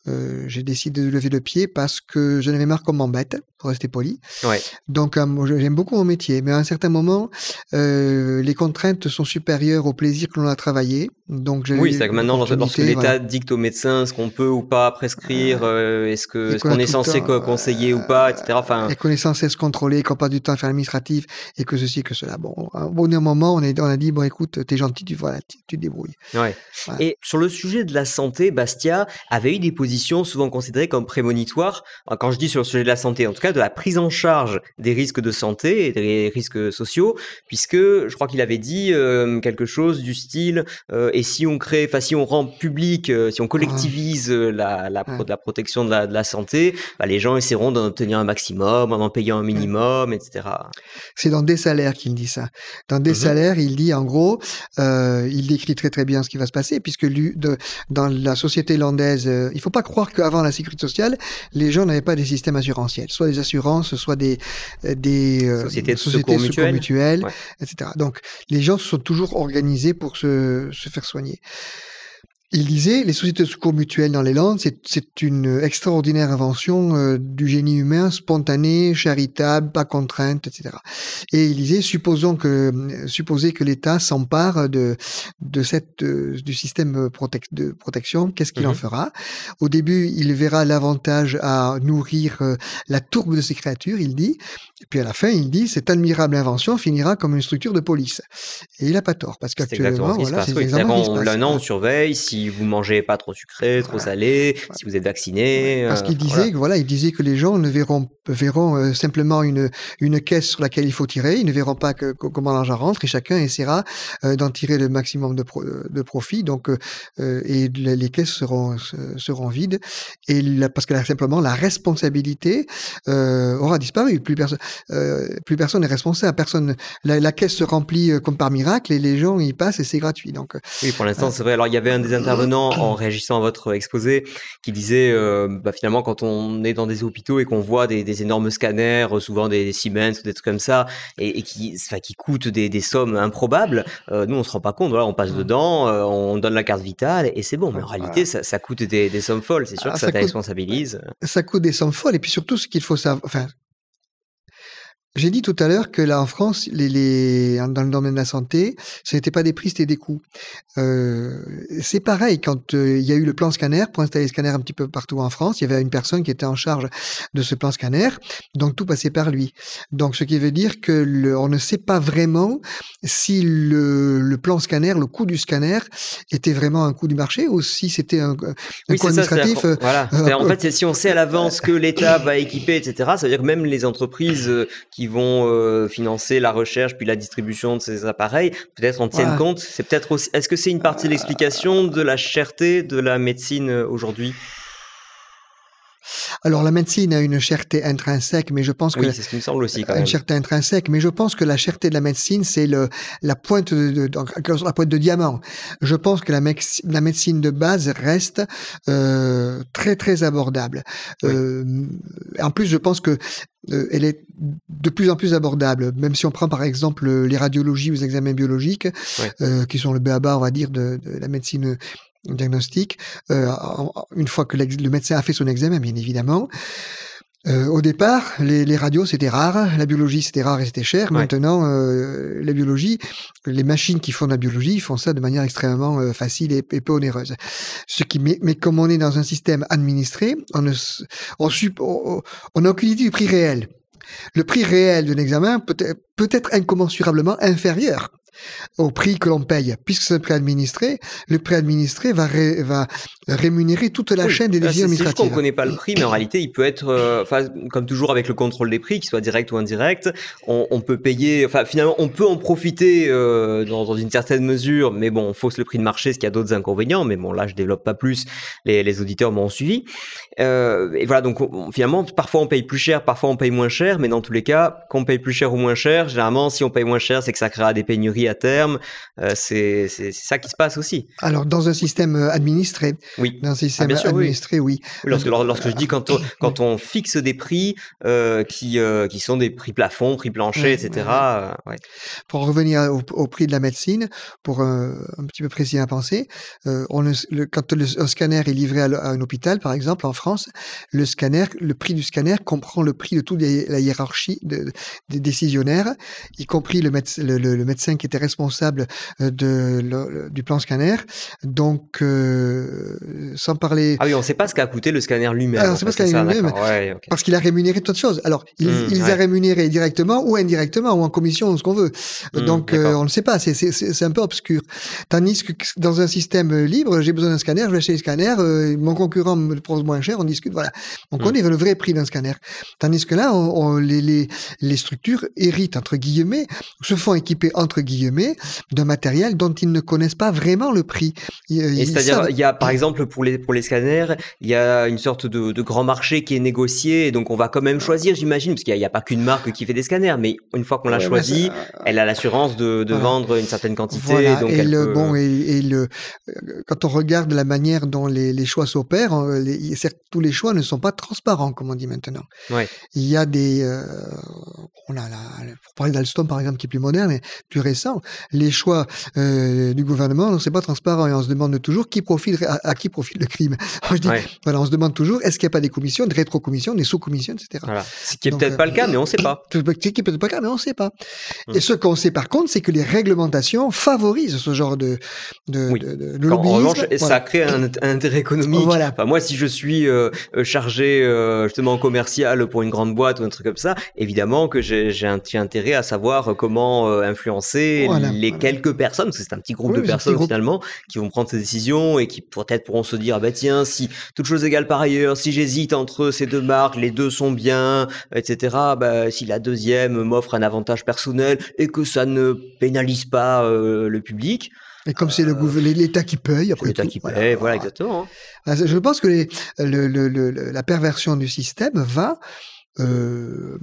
euh, j'ai décidé de lever le pied parce que j'en avais marre qu'on m'embête, pour rester poli. Ouais. Donc, euh, j'aime beaucoup mon métier, mais à un certain moment, euh, les contraintes sont supérieures au plaisir que l'on a travaillé. Donc, oui, c'est que maintenant, lorsque l'État dicte aux médecins ce qu'on peut ou pas prescrire, euh, est-ce que est-ce qu'on est censé conseiller ou pas, etc. Enfin, les connaissances censé se contrôler, qu'on passe du temps à faire l'administratif et que ceci, que cela. Bon, au bout d'un moment, on, est, on a dit bon, écoute, t'es gentil, tu voilà, tu, tu te débrouilles. Ouais. Et sur le sujet de la santé, Bastia avait eu des positions souvent considérées comme prémonitoires. Quand je dis sur le sujet de la santé, en tout cas de la prise en charge des risques de santé et des risques sociaux, puisque je crois qu'il avait dit euh, quelque chose du style euh, et si on crée, enfin si on rend public, euh, si on collectivise la, la, la, protection de la, de la santé, bah, les gens essaieront d'en obtenir un maximum, en en payant un minimum, etc. C'est dans des salaires qu'il dit ça. Dans des mmh salaires, il dit en gros, il décrit très très bien ce qui va se passer, puisque lui, de, dans la société hollandaise, il faut pas croire qu'avant la sécurité sociale, les gens n'avaient pas des systèmes assurantiels, soit des assurances, soit des, euh, des euh, sociétés de secours, mutuels, etc. Donc, les gens se sont toujours organisés pour se, se faire soigner. Il disait, les sociétés de secours mutuels dans les Landes, c'est une extraordinaire invention euh, du génie humain, spontané, charitable, pas contrainte, etc. Et il disait, supposons que, supposez que l'État s'empare de, de cette, du système de protection, qu'est-ce qu'il en mmh fera? Au début, il verra l'avantage à nourrir euh, la tourbe de ces créatures, il dit, et puis à la fin, il dit, cette admirable invention finira comme une structure de police. Et il n'a pas tort, parce qu'actuellement, voilà, c'est exactement ce qui se passe. on surveille si vous mangez pas trop sucré, trop salé, si vous êtes vacciné. Parce qu'il euh, disait, voilà. il disait que les gens ne verront, verront euh, simplement une, une caisse sur laquelle il faut tirer, ils ne verront pas que, comment l'argent rentre et chacun essaiera euh, d'en tirer le maximum de, de profit. Donc, et les caisses seront, seront vides et parce que là, simplement la responsabilité aura disparu. Plus personne, plus personne n'est responsable. Personne, la, caisse se remplit comme par miracle et les gens y passent et c'est gratuit. Donc, oui, pour l'instant, c'est vrai. Alors, il y avait un des intervenant en réagissant à votre exposé qui disait euh, bah, finalement quand on est dans des hôpitaux et qu'on voit des, énormes scanners, souvent des, Siemens ou des trucs comme ça, et, qui, qui coûtent des, sommes improbables, euh, nous on se rend pas compte. Voilà, on passe dedans, euh, on donne la carte vitale et c'est bon. Mais en réalité, ça, coûte des, sommes folles. C'est sûr ah, que ça, ça te responsabilise. Ça coûte des sommes folles et puis surtout ce qu'il faut savoir. Enfin, j'ai dit tout à l'heure que là, en France, les, les, dans le domaine de la santé, ce n'était pas des prix, c'était des coûts. Euh, c'est pareil quand euh, il y a eu le plan scanner pour installer les scanners un petit peu partout en France. Il y avait une personne qui était en charge de ce plan scanner, donc tout passait par lui. Donc, ce qui veut dire que le, on ne sait pas vraiment si le, le, plan scanner, le coût du scanner, était vraiment un coût du marché ou si c'était un, un coût administratif. Euh, voilà. en fait, si on sait à l'avance que l'État va équiper, etc., ça veut dire que même les entreprises qui vont euh, financer la recherche puis la distribution de ces appareils, peut-être en tiennent compte. C'est peut-être aussi. Est-ce que c'est une partie de l'explication de la cherté de la médecine euh, aujourd'hui? Alors la médecine a une cherté intrinsèque, mais je pense oui, que c'est ce qui me semble aussi. Quand une cherté intrinsèque, mais je pense que la cherté de la médecine, c'est le la pointe de, la pointe de diamant. Je pense que la, la médecine de base reste euh, très très abordable. Euh, en plus, je pense que euh, elle est de plus en plus abordable. Même si on prend par exemple les radiologies ou les examens biologiques, qui sont le béaba, on va dire, de, de la médecine diagnostic, euh, une fois que le médecin a fait son examen, bien évidemment. Euh, au départ, les, les radios c'était rare, la biologie c'était rare et c'était cher. Maintenant, euh, la biologie, les machines qui font de la biologie font ça de manière extrêmement euh, facile et, peu onéreuse. Ce qui, mais, mais, comme on est dans un système administré, on ne, on, on, on n'a aucune idée du prix réel. Le prix réel d'un examen peut être incommensurablement inférieur au prix que l'on paye. Puisque c'est un prix administré, le prix administré va, va rémunérer toute la chaîne des décisions administratives. C'est qu'on ne connaît pas le prix, mais en réalité, il peut être, euh, comme toujours avec le contrôle des prix, qu'il soit direct ou indirect, on, on, peut payer, enfin, finalement, on peut en profiter euh, dans, dans, une certaine mesure, mais bon, on fausse le prix de marché, ce qui a d'autres inconvénients, mais bon, là, je développe pas plus, les, les auditeurs m'ont suivi. Euh, et voilà, donc finalement, parfois on paye plus cher, parfois on paye moins cher, mais dans tous les cas, qu'on paye plus cher ou moins cher, généralement, si on paye moins cher, c'est que ça créera des pénuries à terme. Euh, c'est ça qui se passe aussi. Alors, dans un système euh, administré. Oui. Dans un système ah, administré, oui. lorsque, lorsque, je dis quand on, quand on fixe des prix euh, qui, qui sont des prix plafonds, prix planchers, etc. Pour revenir au, prix de la médecine, pour un petit peu précis à penser, on le, quand le, un scanner est livré à, un hôpital, par exemple, en France, le scanner, le prix du scanner comprend le prix de toute la hiérarchie des décisionnaires, y compris le, le, le médecin qui était responsable euh, de, du plan scanner. Donc, euh, sans parler. Ah oui, on ne sait pas ce qu'a coûté le scanner lui-même. Alors, ah, pas ce qu'a lui-même, parce qu'il a rémunéré toute chose. Alors, il, mmh, a rémunéré directement ou indirectement ou en commission, ce qu'on veut. Mmh, Donc, euh, on ne sait pas. C'est un peu obscur. Tandis que dans un système libre, j'ai besoin d'un scanner, je vais acheter le scanner, mon concurrent me le propose moins cher, on discute, voilà. On mmh. connaît le vrai prix d'un scanner. Tandis que là, on, les, les, les structures héritent, entre guillemets, se font équiper, entre guillemets, d'un matériel dont ils ne connaissent pas vraiment le prix. C'est-à-dire, il y a par exemple pour les, pour les scanners, il y a une sorte de, de grand marché qui est négocié, et donc on va quand même choisir, j'imagine, parce qu'il n'y a, pas qu'une marque qui fait des scanners, mais une fois qu'on l'a choisi, elle a l'assurance de, de vendre une certaine quantité. Donc et, le, bon, et, le, quand on regarde la manière dont les, les choix s'opèrent, certes, tous les choix ne sont pas transparents, comme on dit maintenant. Ouais. Il y a des... Euh, on a pour parler d'Alstom, par exemple, qui est plus moderne et plus récent, les choix euh, du gouvernement, c'est pas transparent et on se demande toujours qui profite, à, qui profite le crime. Je dis, voilà, on se demande toujours est-ce qu'il n'y a pas des commissions, des rétro-commissions, des sous-commissions, etc. Voilà. Ce qui est peut-être pas le cas, mais on ne sait pas. Ce qui est peut-être pas le cas, mais on ne sait pas. Et ce qu'on sait par contre, c'est que les réglementations favorisent ce genre de, de, oui. de, de En revanche, ça crée un, intérêt économique. Voilà. Enfin, moi, si je suis euh, euh, chargé euh, justement commercial pour une grande boîte ou un truc comme ça, évidemment que j'ai un petit intérêt à savoir comment influencer les quelques personnes, parce que c'est un petit groupe de personnes finalement, qui vont prendre ces décisions et qui peut-être pourront se dire, ah bah tiens, si toute chose égale par ailleurs, si j'hésite entre ces deux marques, les deux sont bien, etc., bah, si la deuxième m'offre un avantage personnel et que ça ne pénalise pas euh, le public, et comme c'est le euh, l'État qui paye, après l'État qui paye, voilà, exactement. Hein. Je pense que les, le, le, la perversion du système va euh,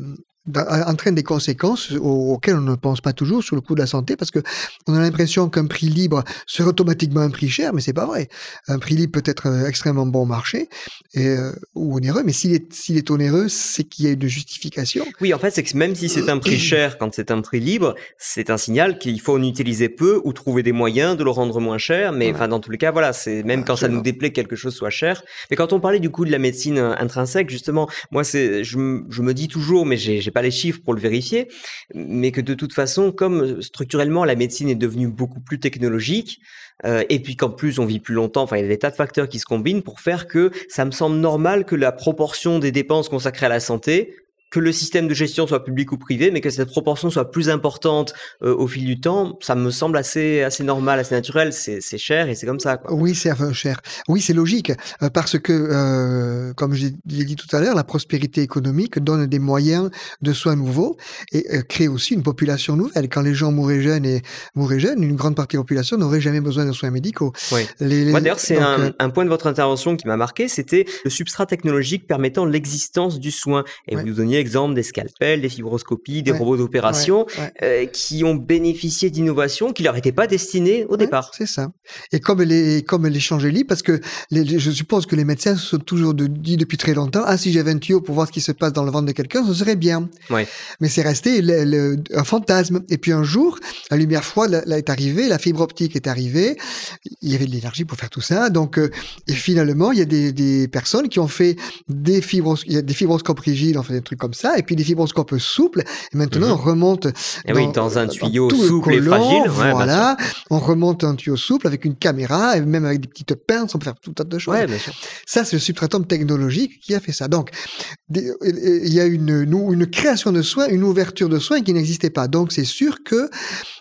entraîne des conséquences auxquelles on ne pense pas toujours sur le coût de la santé parce que on a l'impression qu'un prix libre serait automatiquement un prix cher, mais c'est pas vrai. Un prix libre peut être euh, extrêmement bon marché et, euh, ou onéreux, mais s'il est, s'il est onéreux, c'est qu'il y a une justification. Oui, en fait, c'est que même si c'est un prix cher quand c'est un prix libre, c'est un signal qu'il faut en utiliser peu ou trouver des moyens de le rendre moins cher. Mais enfin, dans tous les cas, voilà, c'est même quand ça nous déplaît que quelque chose soit cher. Mais quand on parlait du coup de la médecine euh, intrinsèque, justement, moi, c'est, je, je me dis toujours, mais j'ai pas les chiffres pour le vérifier, mais que de toute façon, comme euh, structurellement la médecine est devenue beaucoup plus technologique, euh, et puis qu'en plus on vit plus longtemps, enfin il y a des tas de facteurs qui se combinent pour faire que ça me semble normal que la proportion des dépenses consacrées à la santé que le système de gestion soit public ou privé, mais que cette proportion soit plus importante euh, au fil du temps, ça me semble assez, assez normal, assez naturel. C'est, cher et c'est comme ça. Quoi. Oui, c'est enfin, cher. Oui, c'est logique, euh, parce que, euh, comme je l'ai dit tout à l'heure, la prospérité économique donne des moyens de soins nouveaux et crée aussi une population nouvelle. Quand les gens mouraient jeunes et mouraient jeunes, une grande partie de la population n'aurait jamais besoin de soins médicaux. Oui. D'ailleurs, c'est un, un, point de votre intervention qui m'a marqué, c'était le substrat technologique permettant l'existence du soin. Et vous nous exemple des scalpels, des fibroscopies, des robots d'opération euh, qui ont bénéficié d'innovations qui leur étaient pas destinées au départ. C'est ça. Et comme les comme libre, parce que les, je suppose que les médecins se sont toujours de, dit depuis très longtemps, ah si j'avais un tuyau pour voir ce qui se passe dans le ventre de quelqu'un, ce serait bien. Mais c'est resté un fantasme. Et puis un jour, la lumière froide est arrivée, la fibre optique est arrivée, il y avait de l'énergie pour faire tout ça. Donc euh, et finalement, il y a des, des personnes qui ont fait des fibros, il y a des fibroscopes rigides, fait des trucs comme ça, et puis des fibroscopes souples. Et maintenant, on mhm. remonte et dans, oui, dans un tuyau souple et fragile. voilà, on remonte un tuyau souple avec une caméra et même avec des petites pinces, on peut faire tout un tas de choses. Ouais, bien sûr. Ça, c'est le substratum technologique qui a fait ça. Donc, il y a une, une création de soins, une ouverture de soins qui n'existait pas. Donc, c'est sûr que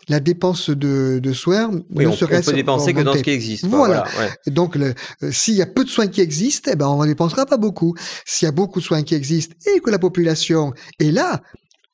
la dépense de, de soins oui, ne on, serait on peut dépenser que dans ce qui existe. Voilà. Donc, euh, s'il y a peu de soins qui existent, eh ben, on ne dépensera pas beaucoup. S'il y a beaucoup de soins qui existent et que la population est là,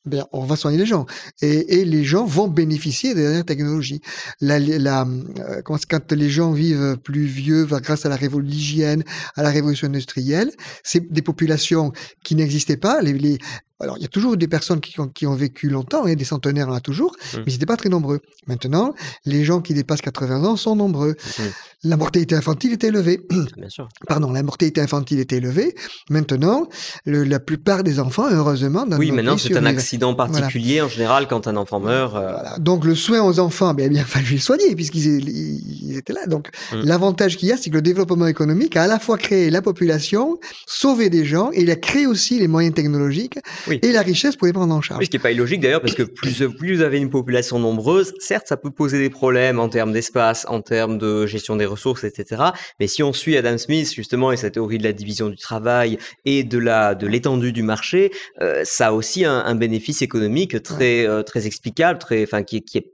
ben, on va soigner les gens. Et, et, les gens vont bénéficier des dernières technologies. La, la, euh, quand les gens vivent plus vieux grâce à la révolution l'hygiène, à la révolution industrielle, c'est des populations qui n'existaient pas. Les, les, alors, il y a toujours des personnes qui ont, qui ont vécu longtemps, et des centenaires, on a toujours, mmh. mais ils n'étaient pas très nombreux. Maintenant, les gens qui dépassent 80 ans sont nombreux. Mmh. La mortalité infantile est élevée. Bien sûr. Pardon, la mortalité infantile est élevée. Maintenant, le, la plupart des enfants, heureusement, dans Oui, maintenant, c'est un accident particulier, en général, quand un enfant meurt. Euh... Voilà. Donc, le soin aux enfants, bien, bien fallu les soigner, puisqu'ils ils étaient là. Donc, mmh. l'avantage qu'il y a, c'est que le développement économique a à la fois créé la population, sauvé des gens, et il a créé aussi les moyens technologiques et la richesse pour les prendre en charge. Oui, ce qui n'est pas illogique d'ailleurs, parce que plus, plus vous avez une population nombreuse, certes, ça peut poser des problèmes en termes d'espace, en termes de gestion des ressources, etc. Mais si on suit Adam Smith justement et sa théorie de la division du travail et de la de l'étendue du marché, euh, ça a aussi un, un bénéfice économique très euh, très explicable, très, enfin qui, qui est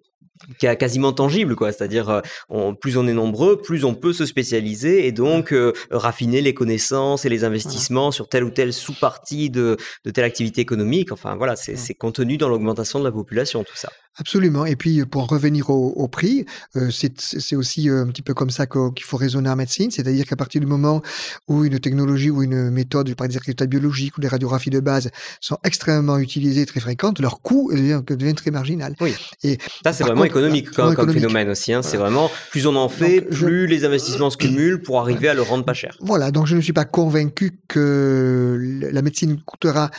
quasiment tangible, quoi. C'est-à-dire, euh, plus on est nombreux, plus on peut se spécialiser et donc euh, raffiner les connaissances et les investissements sur telle ou telle sous-partie de, de telle activité économique. Enfin, voilà, c'est contenu dans l'augmentation de la population, tout ça. Absolument. Et puis, pour revenir au, au prix, euh, c'est aussi un petit peu comme ça qu'il faut raisonner en médecine. C'est-à-dire qu'à partir du moment où une technologie ou une méthode, je pourrais dire résultats biologiques ou des radiographies de base sont extrêmement utilisées, très fréquentes, leur coût devient, devient très marginal. Oui. Et ça, c'est vraiment économique comme, comme phénomène aussi. Hein. C'est vraiment, plus on en fait, plus les investissements se cumulent pour arriver à le rendre pas cher. Voilà. Donc, je ne suis pas convaincu que la médecine coûtera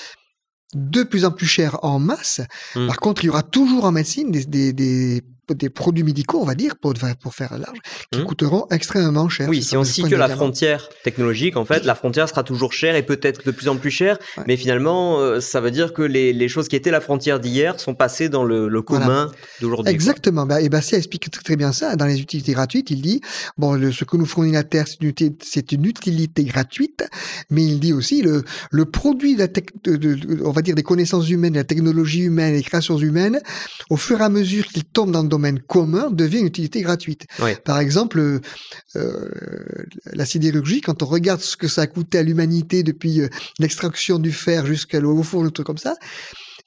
de plus en plus cher en masse. Mmh. Par contre, il y aura toujours en médecine des, des, des des produits médicaux, on va dire, pour, pour faire large, qui mmh. coûteront extrêmement cher. Oui, si on situe la frontière technologique, en fait, la frontière sera toujours chère et peut-être de plus en plus chère, mais finalement, euh, ça veut dire que les, les, choses qui étaient la frontière d'hier sont passées dans le, le commun d'aujourd'hui. Exactement. Bah, et Bassia explique très, bien ça. Dans les utilités gratuites, il dit, bon, le, ce que nous fournit la Terre, c'est une, une, utilité gratuite, mais il dit aussi, le, le produit de la de, de, on va dire, des connaissances humaines, de la technologie humaine, des créations humaines, au fur et à mesure qu'il tombe dans le domaine commun devient une utilité gratuite. Par exemple, euh, la sidérurgie, quand on regarde ce que ça a coûté à l'humanité depuis euh, l'extraction du fer jusqu'à au four, le truc comme ça,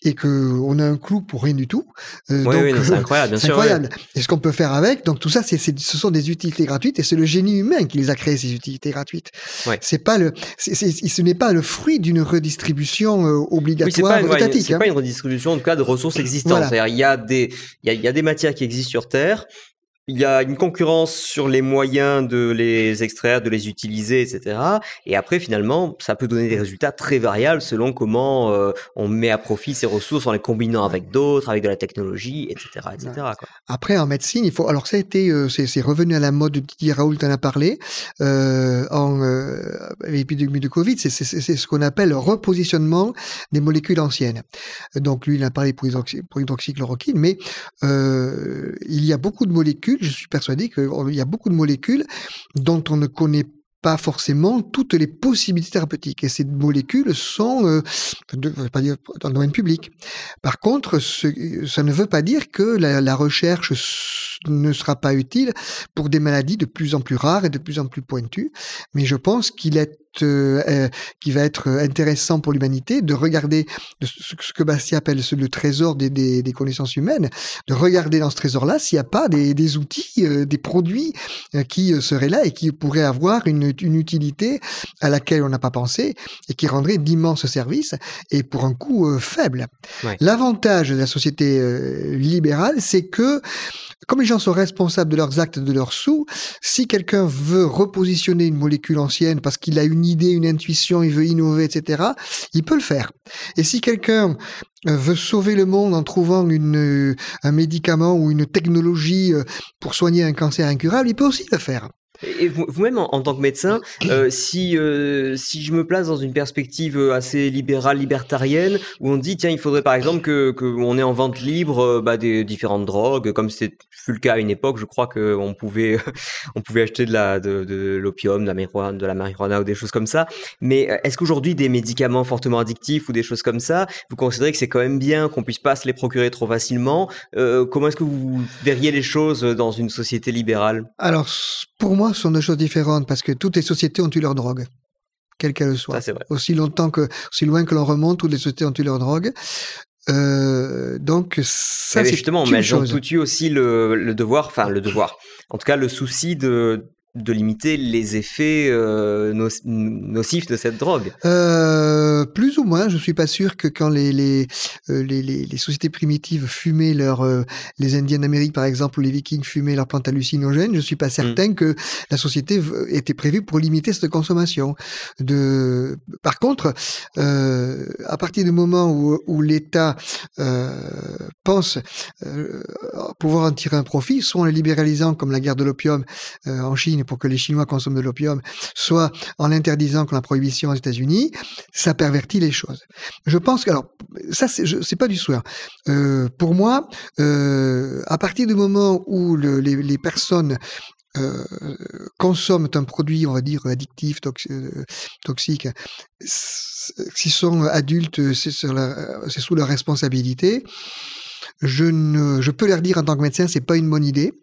et qu'on a un clou pour rien du tout. Euh, oui, c'est incroyable, bien sûr. incroyable. Et ce qu'on peut faire avec, donc tout ça, c'est, ce sont des utilités gratuites et c'est le génie humain qui les a créées, ces utilités gratuites. C'est pas le, ce n'est pas le fruit d'une redistribution euh, obligatoire oui, étatique. C'est pas une redistribution, en tout cas, de ressources existantes. C'est-à-dire, il y a des, il y a des matières qui existent sur Terre il y a une concurrence sur les moyens de les extraire, de les utiliser, etc. Et après, finalement, ça peut donner des résultats très variables selon comment euh, on met à profit ces ressources en les combinant avec d'autres, avec de la technologie, etc., etc. Quoi. Après, en médecine, il faut. Alors, ça a été, euh, c'est revenu à la mode. Didier Raoult en a parlé euh, en l'épidémie de Covid. C'est ce qu'on appelle le repositionnement des molécules anciennes. Donc, lui, il a parlé pour, pour hydroxychloroquine, mais il y a beaucoup de molécules je suis persuadé qu'il y a beaucoup de molécules dont on ne connaît pas forcément toutes les possibilités thérapeutiques. Et ces molécules sont, euh, pas dire dans le domaine public. Par contre, ça ne veut pas dire que la, recherche ne sera pas utile pour des maladies de plus en plus rares et de plus en plus pointues. Mais je pense qu'il est euh, euh, qui va être intéressant pour l'humanité, de regarder ce, que Bastien appelle le trésor des, des, des, connaissances humaines, de regarder dans ce trésor-là s'il n'y a pas des, des outils, euh, des produits qui seraient là et qui pourraient avoir une, une utilité à laquelle on n'a pas pensé et qui rendraient d'immenses services et pour un coût faible. L'avantage de la société libérale, c'est que comme les sont responsables de leurs actes, de leurs sous, si quelqu'un veut repositionner une molécule ancienne parce qu'il a une idée, une intuition, il veut innover, etc., il peut le faire. Et si quelqu'un euh, veut sauver le monde en trouvant une, euh, un médicament ou une technologie euh, pour soigner un cancer incurable, il peut aussi le faire. Et vous-même, en, tant que médecin, euh, si, euh, si je me place dans une perspective euh, assez libérale, libertarienne, où on dit, tiens, il faudrait par exemple que qu'on ait en vente libre bah, des différentes drogues, comme c'était fut le cas à une époque, je crois qu'on pouvait, on pouvait acheter de la de, de l'opium, de la marijuana, de la marijuana ou des choses comme ça. Mais est-ce qu'aujourd'hui, des médicaments fortement addictifs ou des choses comme ça, vous considérez que c'est quand même bien qu'on puisse pas se les procurer trop facilement? Comment est-ce que vous verriez les choses dans une société libérale? Alors, pour moi, sont deux choses différentes? Parce que toutes les sociétés ont eu leur drogue, quelle qu'elle soit. Aussi longtemps que, aussi loin que l'on remonte, toutes les sociétés ont eu leur drogue. Euh, donc ça, c'est justement, mais eu aussi le, le devoir, enfin le devoir. En tout cas, le souci de de limiter les effets euh, nocifs de cette drogue? Euh, Plus ou moins. Je suis pas sûr que quand les les, euh, les, les, sociétés primitives fumaient leur euh, les Indiens d'Amérique par exemple ou les Vikings fumaient leurs plantes hallucinogènes, je suis pas certain mm. que la société était prévue pour limiter cette consommation. De par contre, à partir du moment où, où l'État pense pouvoir en tirer un profit, soit en le libéralisant comme la guerre de l'opium en Chine pour que les Chinois consomment de l'opium, soit en l'interdisant comme la prohibition aux États-Unis, ça pervertit les choses. Je pense que, alors, ça, c'est pas du soin. Euh, pour moi, euh, à partir du moment où le, les, les, personnes euh, consomment un produit, on va dire, addictif, euh, toxique, s'ils sont adultes, c'est sous leur responsabilité. Je, ne, je peux leur dire en tant que médecin, c'est pas une bonne idée.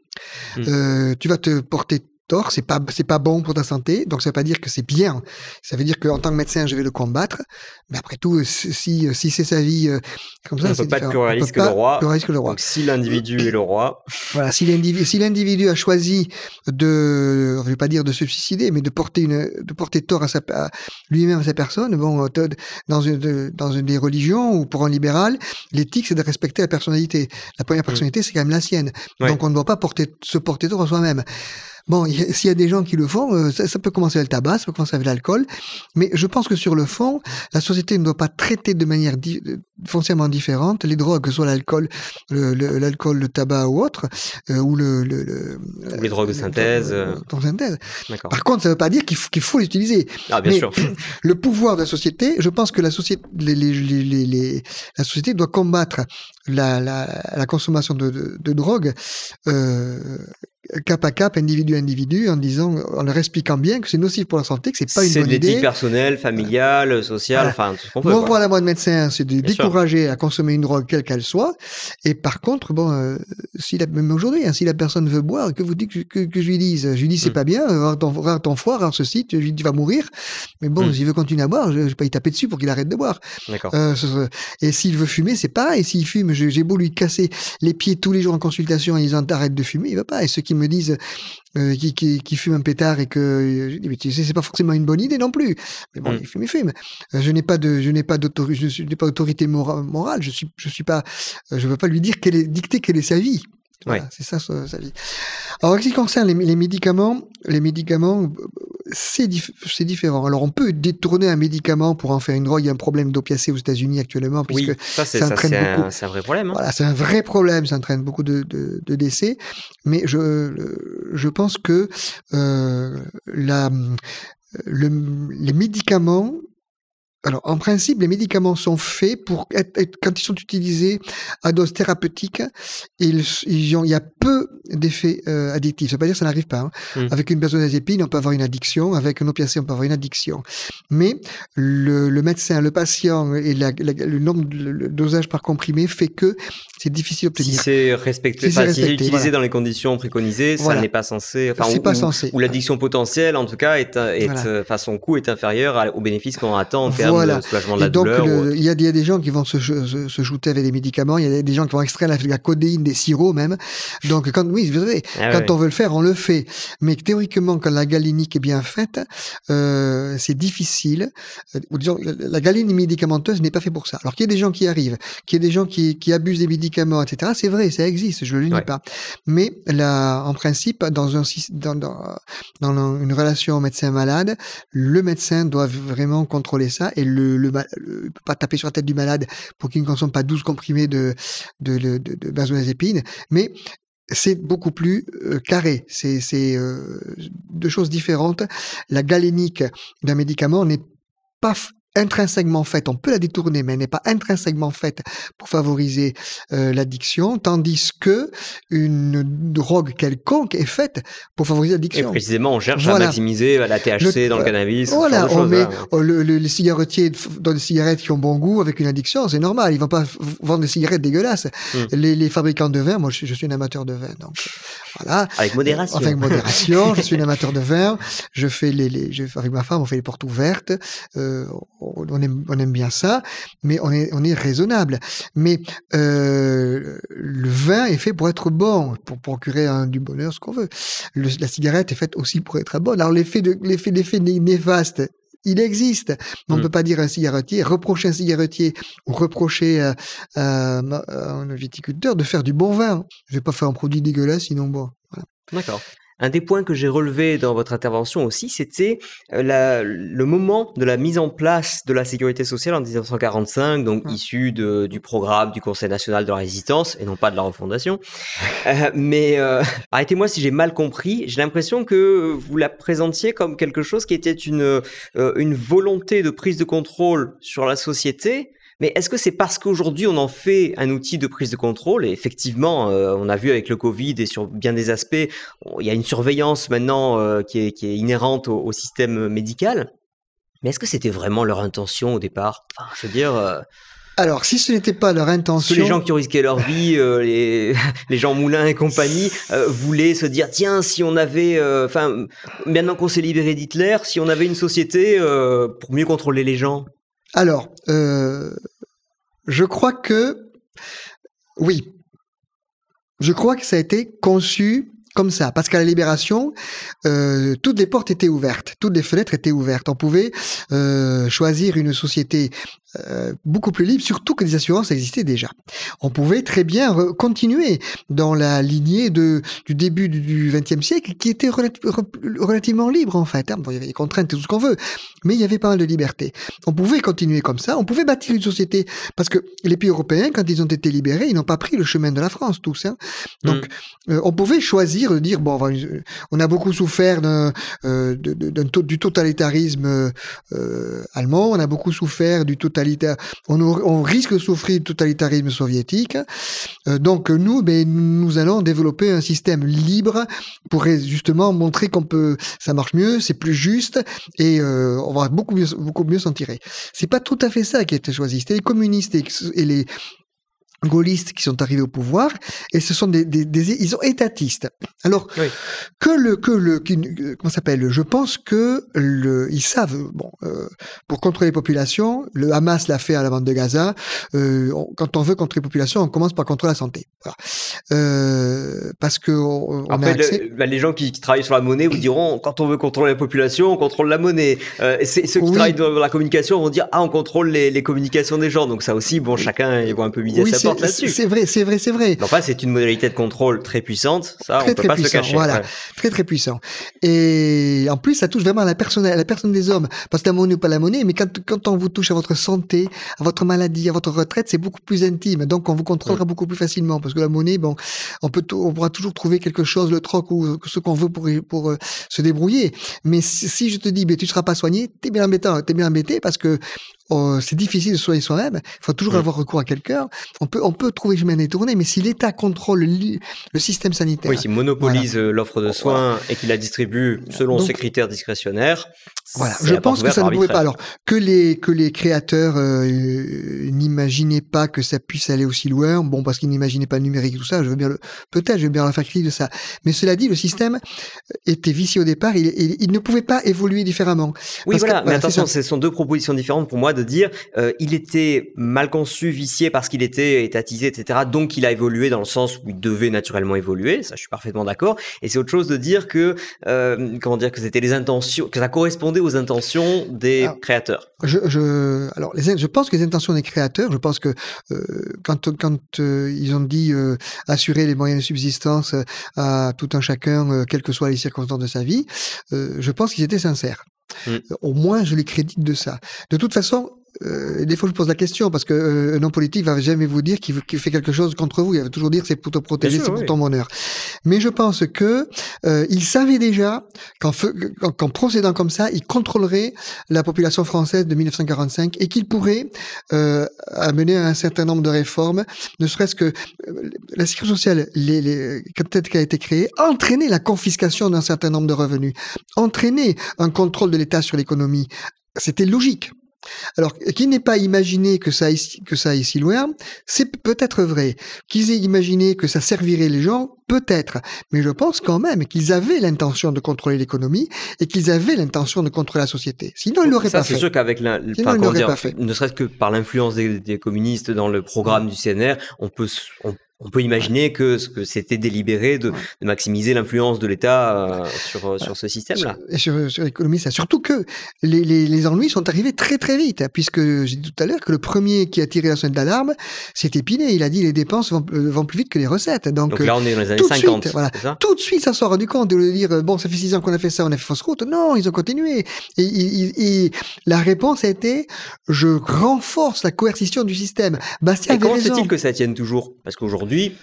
Mmh. Euh, tu vas te porter tort, c'est pas c'est pas bon pour ta santé, donc ça veut pas dire que c'est bien. Ça veut dire qu'en tant que médecin, je vais le combattre. Mais après tout, si si c'est sa vie euh, comme ça, c'est peut pas être plus réaliste que, le roi. que le roi. Donc si l'individu est le roi. Voilà, si l'individu si l'individu a choisi de, je vais pas dire de se suicider, mais de porter une de porter tort à sa lui-même à sa personne, bon, euh, dans une dans une des religions ou pour un libéral, l'éthique c'est de respecter la personnalité. La première mmh. personnalité, c'est quand même la sienne. Donc on ne doit pas porter se porter tort à soi-même. Bon, s'il y a des gens qui le font, euh, ça, peut commencer avec le tabac, ça peut commencer avec l'alcool, mais je pense que sur le fond, la société ne doit pas traiter de manière euh, foncièrement différente les drogues, que ce soit l'alcool, l'alcool, le, tabac ou autre, euh, ou le, les drogues de synthèse. synthèse. Par contre, ça ne veut pas dire qu'il faut, qu'il faut l'utiliser. Ah, bien sûr. Le pouvoir de la société, je pense que la société, les, les, les, la société doit combattre la, la, la consommation de, de, de drogue. Euh, cap à cap, individu à individu, en disant, en leur expliquant bien que c'est nocif pour la santé, que c'est pas une bonne C'est idée. d'éthique personnelle, familiale, sociale, Voilà. enfin tout ce qu'on peut. Mon rôle à moi de médecin, c'est de Bien sûr. décourager à consommer une drogue quelle qu'elle soit. Et par contre, bon, euh, si la, même aujourd'hui, hein, si la personne veut boire, que vous dites que, que, que je lui dise, je lui dis c'est Mm. pas bien, rare ton, rare ton foie, rare ceci, tu, tu vas mourir. Mais bon, Mm. s'il veut continuer à boire, je, je vais pas y taper dessus pour qu'il arrête de boire. D'accord. Euh, ce- ce- et s'il veut fumer, c'est pareil. S'il fume, j'ai beau lui casser les pieds tous les jours en consultation en disant arrête de fumer, il va pas. Et ceux qui me disent euh, qui, qui, qui fument un pétard et que euh, je dis mais tu sais c'est pas forcément une bonne idée non plus. Mais bon, Mm. il fume, il fume. Euh, Je n'ai pas de, je n'ai pas d'autorité, je n'ai pas autorité mora- morale. Je suis, je suis pas, euh, je veux pas lui dire quelle est, dicter quelle est sa vie. Voilà, Ouais. c'est ça sa, vie. Alors, en ce qui concerne les, les médicaments, les médicaments, c'est dif- c'est différent. Alors, on peut détourner un médicament pour en faire une drogue. Il y a un problème d'opiacé aux États-unis actuellement, puisque Oui, ça c'est un, vrai problème. hein. voilà, c'est un vrai problème, ça entraîne beaucoup de, de, de décès. Mais je, je pense que euh, la, le- les médicaments, alors en principe, les médicaments sont faits pour être, être- quand ils sont utilisés à dose thérapeutique, ils, ils ont, il y a peu d'effets euh, addictifs. Ça veut pas dire que ça n'arrive pas. hein. Mm. Avec une benzodiazépine, on peut avoir une addiction. Avec un opiacé, on peut avoir une addiction. Mais le, le médecin, le patient et la- la- le nombre, de- le dosage par comprimé fait que c'est difficile Si d'obtenir. c'est respecté, Si c'est enfin, si c'est respecté, utilisé voilà. dans les conditions préconisées, ça Voilà. n'est pas censé. Enfin, C'est pas censé. Ou l'addiction potentielle, en tout cas, est, est Voilà. euh, son coût est inférieur aux bénéfices qu'on attend en Voilà. de soulagement de la Et donc, il y, a des- il y a des gens qui vont se, se, se shooter avec des médicaments, il y a des gens qui vont extraire la, la codéine des sirops même. Donc, quand, oui, vous savez, Ah quand on veut le faire, on le fait. Mais théoriquement, quand la galénique est bien faite, euh, c'est difficile. Euh, ou disons, la, galénie médicamenteuse n'est pas fait pour ça. Alors qu'il y a des gens qui arrivent, qu'il y a des gens qui, qui abusent des médicaments, etc. C'est vrai, ça existe, je ne le nie Ouais. pas. Mais là, en principe, dans, un, syst- dans, dans, dans une relation médecin-malade, le médecin doit vraiment contrôler ça et le, le, le- peut pas taper sur la tête du malade pour qu'il ne consomme pas 12 comprimés de, de. Mais c'est beaucoup plus euh, carré. C'est euh, deux choses différentes. La galénique d'un médicament n'est pas intrinsèquement faite, on peut la détourner, mais elle n'est pas intrinsèquement faite pour favoriser euh, l'addiction, tandis que une drogue quelconque est faite pour favoriser Et l'addiction. précisément, on cherche Voilà. à maximiser la THC Le- dans le cannabis. Voilà, on met hein. oh, le, le- les cigarettiers dans des cigarettes qui ont bon goût avec une addiction, c'est normal. Ils vont pas vendre des cigarettes dégueulasses. Mm. Les, les fabricants de vin, moi je, suis- je suis un amateur de vin, donc voilà. Avec modération. Enfin, avec modération. je suis un amateur de vin. Je fais les, les je, avec ma femme, on fait les portes ouvertes. Euh, on, aime, on aime bien ça, mais on est, on est raisonnable. Mais euh, le vin est fait pour être bon, pour procurer un, du bonheur, ce qu'on veut. Le- la cigarette est faite aussi pour être bonne. Alors l'effet de l'effet l'effet né- néfaste. Il existe, mais on ne Mm. peut pas dire à un cigarettier, reprocher un cigarettier ou reprocher à, à- à un viticulteur de faire du bon vin. Je vais pas faire un produit dégueulasse, sinon bon. Voilà. D'accord. Un des points que j'ai relevé dans votre intervention aussi, c'était euh, le moment de la mise en place de la sécurité sociale en 1945, donc Ouais. issu de- du programme du Conseil national de la résistance et non pas de la refondation. Euh, mais euh, arrêtez-moi si j'ai mal compris. J'ai l'impression que vous la présentiez comme quelque chose qui était une euh, une volonté de prise de contrôle sur la société. Mais est-ce que c'est parce qu'aujourd'hui on en fait un outil de prise de contrôle? Et effectivement, euh, on a vu avec le Covid et sur bien des aspects, il y a une surveillance maintenant euh, qui, est, qui est inhérente au, au système médical. Mais est-ce que c'était vraiment leur intention au départ? Enfin, je veux dire, euh, Alors, si ce n'était pas leur intention, les gens qui ont risqué leur vie, euh, les, les gens Moulin et compagnie, euh, voulaient se dire tiens, si on avait, euh, enfin, maintenant qu'on s'est libéré d'Hitler, si on avait une société pour mieux contrôler les gens? alors, euh, je crois que oui, je crois que ça a été conçu comme ça, parce qu'à la libération, euh, toutes les portes étaient ouvertes, toutes les fenêtres étaient ouvertes. On pouvait euh, choisir une société euh, beaucoup plus libre, surtout que les assurances existaient déjà. On pouvait très bien continuer dans la lignée de, du début du XXe siècle, qui était relati- re- relativement libre en fait. hein. Bon, il y avait des contraintes et tout ce qu'on veut, mais il y avait pas mal de liberté. On pouvait continuer comme ça, on pouvait bâtir une société, parce que les pays européens, quand ils ont été libérés, ils n'ont pas pris le chemin de la France tous. hein. Donc, euh, on pouvait choisir de dire bon, on a beaucoup souffert euh, du totalitarisme euh, allemand, on a beaucoup souffert du totalitaire, on, on, risque de souffrir du totalitarisme soviétique. Euh, donc nous, ben, nous allons développer un système libre pour justement montrer qu'on peut, ça marche mieux, c'est plus juste et on va beaucoup mieux, beaucoup mieux s'en tirer. C'est pas tout à fait ça qui a été choisi. C'était les communistes et les, gaullistes qui sont arrivés au pouvoir et ce sont des, des, des ils sont étatistes. Alors que le que le comment s'appelle? Je pense que le ils savent bon euh, pour contrôler les populations, le Hamas l'a fait à la bande de Gaza. Euh, quand on veut contrôler les populations, on commence par contrôler la santé. Voilà. Euh, parce que on, a accès... Bah, les gens qui, travaillent sur la monnaie vous diront quand on veut contrôler la population, on contrôle la monnaie. Euh, ceux qui travaillent dans la communication vont dire ah on contrôle les, les communications des gens. Donc ça aussi bon chacun ils vont un peu miser sa c'est vrai, c'est vrai, c'est vrai. Enfin, c'est une modalité de contrôle très puissante, ça, très, on peut très pas puissant, se cacher. Voilà, très très puissant. Et en plus, ça touche vraiment à la personne, à la personne des hommes, parce que la monnaie ou pas la monnaie, mais quand, quand on vous touche à votre santé, à votre maladie, à votre retraite, c'est beaucoup plus intime. Donc, on vous contrôlera beaucoup plus facilement, parce que la monnaie, bon, on peut, on pourra toujours trouver quelque chose, le troc ou ce qu'on veut pour pour euh, se débrouiller. Mais si, je te dis, ben tu seras pas soigné, t'es bien embêtant, t'es bien embêté parce que Oh, c'est difficile de soigner soi-même. Il faut toujours avoir recours à quelqu'un. On peut, on peut trouver chemin détourné, mais si l'État contrôle le, système sanitaire. Oui, s'il monopolise euh, l'offre de soins et qu'il la distribue selon ses critères discrétionnaires. Voilà, je pense que ça ne pouvait pas. Alors que les que les créateurs euh, n'imaginaient pas que ça puisse aller aussi loin. Bon, parce qu'ils n'imaginaient pas le numérique et tout ça. Je veux bien le, peut-être, je veux bien la critique de ça. Mais cela dit, le système était vicié au départ. Il, il, ne pouvait pas évoluer différemment. Oui, voilà. mais attention, ce sont deux propositions différentes pour moi de dire euh, il était mal conçu, vicié parce qu'il était étatisé, etc. Donc il a évolué dans le sens où il devait naturellement évoluer. Ça, je suis parfaitement d'accord. Et c'est autre chose de dire que euh, comment dire que c'était les intentions, que ça correspondait aux intentions des créateurs. Je, je, alors les, je pense que les intentions des créateurs, je pense que euh, quand quand euh, ils ont dit assurer les moyens de subsistance à tout un chacun, quelles que soient les circonstances de sa vie, je pense qu'ils étaient sincères. Mmh. Au moins, je les crédite de ça. De toute façon, euh, des fois, je pose la question parce que euh, un homme politique va jamais vous dire qu'il fait quelque chose contre vous. Il va toujours dire c'est pour te protéger, c'est pour ton bonheur. Mais je pense que euh, il savait déjà qu'en, qu'en procédant comme ça, il contrôlerait la population française de 1945 et qu'il pourrait euh, amener un certain nombre de réformes, ne serait-ce que euh, la sécurité sociale, les, les, peut-être qu'elle a été créée, entraîner la confiscation d'un certain nombre de revenus, entraîner un contrôle de l'État sur l'économie. C'était logique. Alors, qu'ils n'aient pas imaginé que ça, que ça aille si loin, c'est peut-être vrai. Qu'ils aient imaginé que ça servirait les gens, peut-être. Mais je pense quand même qu'ils avaient l'intention de contrôler l'économie et qu'ils avaient l'intention de contrôler la société. Sinon, ils l'auraient pas fait. C'est sûr qu'avec la, ne serait-ce que par l'influence des, communistes dans le programme du CNR, on peut, on peut imaginer que, que c'était délibéré de, de maximiser l'influence de l'État euh, sur, euh, sur ce système-là. Sur, sur l'économie, ça. Surtout que les, les, les, ennuis sont arrivés très très vite, hein, puisque j'ai dit tout à l'heure que le premier qui a tiré la sonnette d'alarme, c'était Pinet. Il a dit les dépenses vont, euh, vont, plus vite que les recettes. Donc, Donc là, on est dans les années 50. Suite, voilà, tout de suite, ça s'est rendu compte de dire bon, ça fait six ans qu'on a fait ça, on a fait fausse route. Non, ils ont continué. Et, et, et la réponse a été je renforce la coercition du système. Bastien et comment fait-il que ça tienne toujours? Parce qu'aujourd'hui aujourd'hui,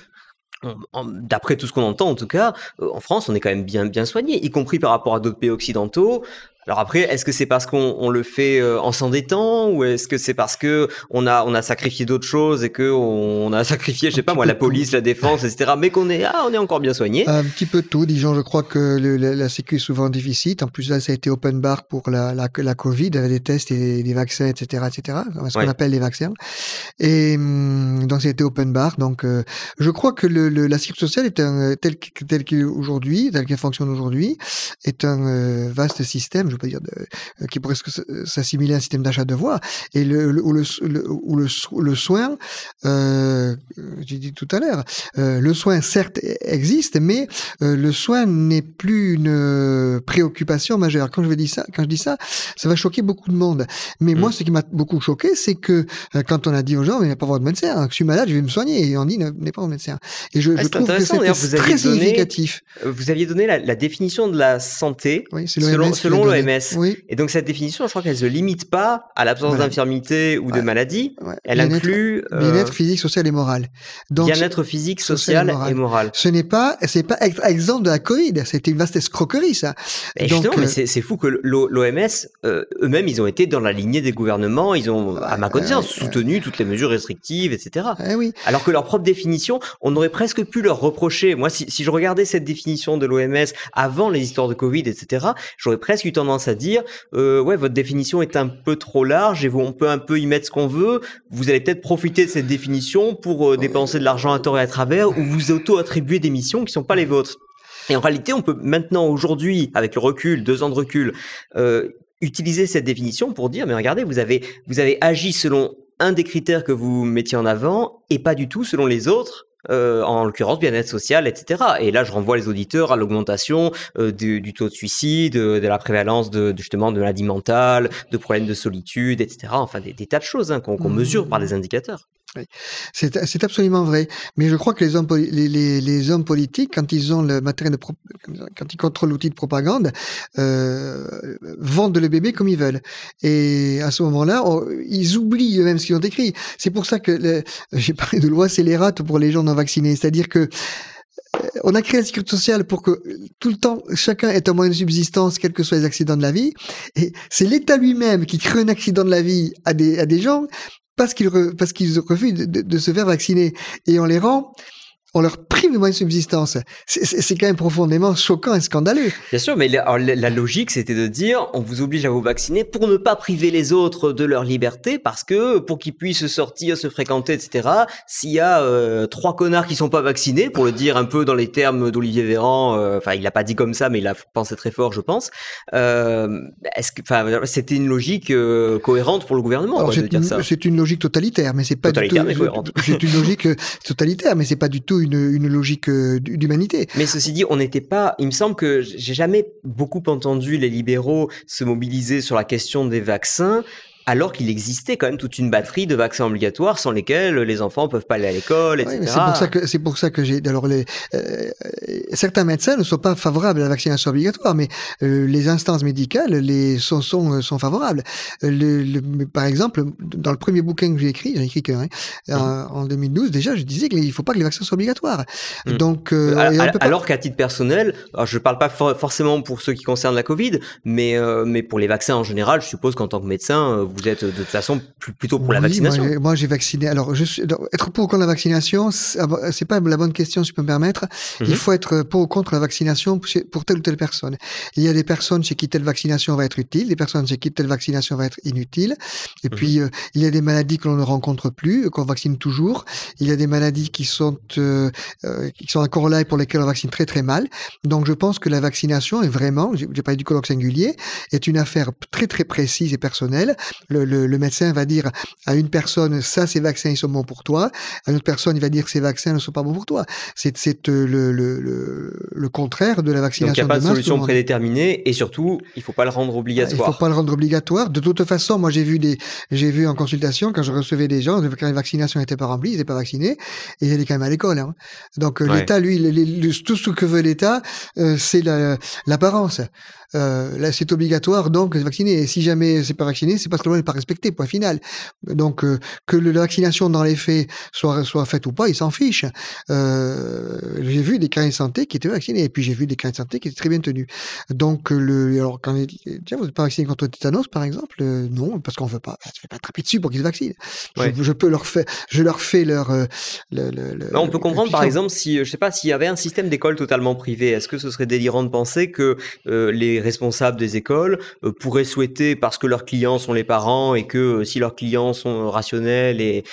d'après tout ce qu'on entend en tout cas, euh, en France, on est quand même bien bien soigné, y compris par rapport à d'autres pays occidentaux. Alors après, est-ce que c'est parce qu'on le fait euh, en s'endettant ou est-ce que c'est parce que on a on a sacrifié d'autres choses et que on a sacrifié, je sais pas moi, la police, la défense, etc. Mais qu'on est ah, on est encore bien soigné. Un petit peu tout, disons. Je crois que la, la, sécu est souvent déficit. En plus là, ça a été open bar pour la la, la Covid, des tests et des vaccins, etc., etc. Ce qu'on appelle les vaccins. Et hum, donc ça a été open bar. Donc euh, je crois que le, la sécurité sociale est un tel tel qu'il est aujourd'hui, tel qu'elle fonctionne aujourd'hui, est un euh, vaste système je peux dire, de, euh, qui pourrait s'assimiler à un système d'achat de voix, et le, le, le, le, le, soin, euh, j'ai dit tout à l'heure, euh, le soin certes existe, mais euh, le soin n'est plus une préoccupation majeure. Quand je dis ça, quand je dis ça, ça va choquer beaucoup de monde. Mais moi, mm. ce qui m'a beaucoup choqué, c'est que quand on a dit aux gens, il n'y a pas voir de médecin, hein, je suis malade, je vais me soigner, et on dit, n'est pas voir médecin. Et je, ah, je trouve que c'est très significatif. Vous aviez donné la, la définition de la santé selon l'OMS. Oui. Et donc cette définition, je crois qu'elle se limite pas à l'absence Voilà. d'infirmité ou de maladie. ouais. Elle inclut euh, Bien-être physique, social et moral. Bien-être physique, social et moral. ce n'est pas, c'est pas ex- exemple de la Covid. C'était une vaste escroquerie, ça. Et Donc, justement, mais euh, c'est c'est fou que l'OMS, eux-mêmes, ils ont été dans la lignée des gouvernements, ils ont, à ma connaissance, soutenu toutes les mesures restrictives, etc. Eh oui. Alors que leur propre définition, on aurait presque pu leur reprocher. Moi, si, si je regardais cette définition de l'OMS avant les histoires de Covid, etc., j'aurais presque eu tendance à dire, euh, ouais, votre définition est un peu trop large et on peut un peu y mettre ce qu'on veut. Vous allez peut-être profiter de cette définition pour euh, dépenser de l'argent à tort et à travers ou vous auto-attribuer des missions qui sont pas les vôtres. Et en réalité, on peut maintenant, aujourd'hui, avec le recul, deux ans de recul, euh, utiliser cette définition pour dire, mais regardez, vous avez, vous avez agi selon un des critères que vous mettiez en avant et pas du tout selon les autres. Euh, en l'occurrence bien-être social, etc. Et là, je renvoie les auditeurs à l'augmentation euh, du, du taux de suicide, de, de la prévalence de, de, justement de maladies mentales, de problèmes de solitude, etc. Enfin, des, des tas de choses hein, qu'on qu'on Mmh. mesure par des indicateurs. C'est c'est absolument vrai. Mais je crois que les hommes, les, les, les hommes politiques, quand ils ont le matériel de quand ils contrôlent l'outil de propagande, euh, vendent le bébé comme ils veulent. Et à ce moment-là, ils oublient eux-mêmes ce qu'ils ont écrit. C'est pour ça que j'ai parlé de loi scélérate pour les gens non vaccinés. C'est-à-dire que euh, on a créé la sécurité sociale pour que tout le temps, chacun ait un moyen de subsistance, quels que soient les accidents de la vie. Et c'est l'État lui-même qui crée un accident de la vie à des, à des gens parce qu'ils re- refusent de se faire vacciner. Et on les rend on leur prive de moyens de subsistance. C'est- quand même profondément choquant et scandaleux. Bien sûr, mais la, logique, c'était de dire, on vous oblige à vous vacciner pour ne pas priver les autres de leur liberté, parce que pour qu'ils puissent sortir, se fréquenter, etc. S'il y a euh, trois connards qui sont pas vaccinés, pour le dire un peu dans les termes d'Olivier Véran, euh, enfin, il l'a pas dit comme ça, mais il a pensé très fort, je pense. Euh, Est-ce que, enfin, c'était une logique euh, cohérente pour le gouvernement Alors, quoi, de dire ça c'est une logique totalitaire, mais c'est pas Totalitaire, du tout. C'est une logique euh, totalitaire, mais c'est pas du tout une, logique euh, d'humanité. Mais ceci dit, on n'était pas. Il me semble que j'ai jamais beaucoup entendu les libéraux se mobiliser sur la question des vaccins. Alors qu'il existait quand même toute une batterie de vaccins obligatoires sans lesquels les enfants peuvent pas aller à l'école, etc. C'est pour ça que c'est pour ça que j'ai alors les euh, certains médecins ne sont pas favorables à la vaccination obligatoire, mais euh, les instances médicales les sont sont, sont favorables. Euh, Le, le- par exemple, dans le premier bouquin que j'ai écrit, j'ai écrit qu'un hein, en, en 2012 déjà, je disais qu'il faut pas que les vaccins soient obligatoires. Mm. Donc euh, Euh, pas- alors qu'à titre personnel, alors je parle pas for- forcément pour ceux qui concernent la Covid, mais euh, mais pour les vaccins en général, je suppose qu'en tant que médecin, euh, vous êtes de toute façon plutôt pour la vaccination. Moi, j'ai- moi, j'ai vacciné. Alors, je suis, être pour ou contre la vaccination, c'est ah, c'est pas la bonne question, si je peux me permettre. Mhm. Il faut être pour ou contre la vaccination pour, telle ou telle personne. Il y a des personnes chez qui telle vaccination va être utile, des personnes chez qui telle vaccination va être inutile. Et Mhm. puis, euh, il y a des maladies que l'on ne rencontre plus, qu'on vaccine toujours. Il y a des maladies qui sont, euh, euh, qui sont encore là et pour lesquelles on vaccine très très mal. Donc, je pense que la vaccination est vraiment, j'ai j'ai parlé du colloque singulier, est une affaire très très précise et personnelle. Le, le, le médecin va dire à une personne, ça, ces vaccins, ils sont bons pour toi. À une autre personne, il va dire, ces vaccins ne sont pas bons pour toi. C'est c'est, euh, le, le, contraire de la Donc il vaccination n'y a pas de solution prédéterminée et surtout, il faut pas le rendre Il obligatoire. faut pas le rendre obligatoire. De toute façon, moi, j'ai vu des, j'ai vu en consultation, quand je recevais des gens, quand les vaccinations n'étaient pas remplies, ils n'étaient pas vaccinés, et ils allaient quand même à l'école. Hein. Donc, euh, Ouais. l'État, lui, le- le- le- tout ce que veut l'État, euh, c'est la- l'apparence. Euh, là, c'est obligatoire, donc, de vacciner. Et si jamais c'est pas vacciné, c'est parce que la loi n'est pas respectée, point final. Donc, euh, que la vaccination dans les faits soit, soit faite ou pas, ils s'en fichent. Euh, j'ai vu des carnets de santé qui étaient vaccinés, et puis j'ai vu des carnets de santé qui étaient très bien tenus. Donc, le, alors, quand tiens, vous n'êtes pas vacciné contre le tétanos, par exemple? Non, parce qu'on veut pas, ça fait pas attraper dessus pour qu'ils se vaccinent. Je- Ouais. Je, peux leur faire, je leur fais leur, le, le- le- Mais on peut comprendre par exemple si, je sais pas, s'il y avait un système d'école totalement privé, est-ce que ce serait délirant de penser que les responsables des écoles euh, pourraient souhaiter, parce que leurs clients sont les parents et que euh, si leurs clients sont rationnels et,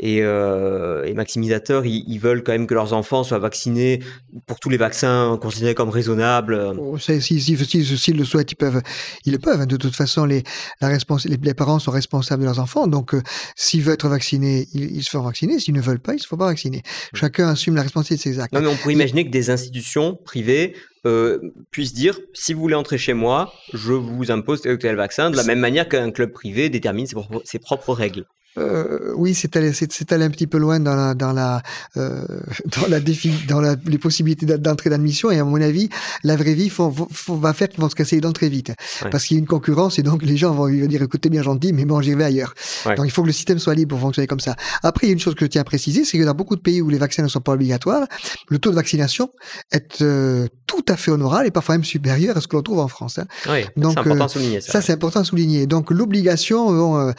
et, euh, et maximisateurs, ils, ils veulent quand même que leurs enfants soient vaccinés pour tous les vaccins considérés comme raisonnables. euh, Oh, Si, si, si, si- s'ils le souhaitent, ils peuvent, ils le peuvent. hein. De toute façon, les, la les, les parents sont responsables de leurs enfants. Donc, s'ils veulent être vaccinés, ils, ils se font vacciner. S'ils ne veulent pas, ils ne se font pas vacciner. Chacun assume la responsabilité de ses actes. Non, mais on pourrait imaginer que des institutions privées euh, puissent dire si vous voulez entrer chez moi, je vous impose tel ou tel vaccin, de la même manière qu'un club privé détermine ses propres, ses propres règles. Euh, oui, c'est allé, c'est, allé un petit peu loin dans la, dans la, euh, dans la défi, dans la, les possibilités d'entrée d'admission. Et à mon avis, la vraie vie faut, faut, va faire qu'ils vont se casser les dents très vite, parce qu'il y a une concurrence et donc les gens vont dire écoutez bien gentil, mais bon, j'y vais ailleurs. Donc il faut que le système soit libre pour fonctionner comme ça. Après, il y a une chose que je tiens à préciser, c'est que dans beaucoup de pays où les vaccins ne sont pas obligatoires, le taux de vaccination est euh, tout à fait honorable et parfois même supérieur à ce que l'on trouve en France. Hein. Oui, donc c'est important à souligner. Ça, ça c'est important à souligner. Donc l'obligation, bon,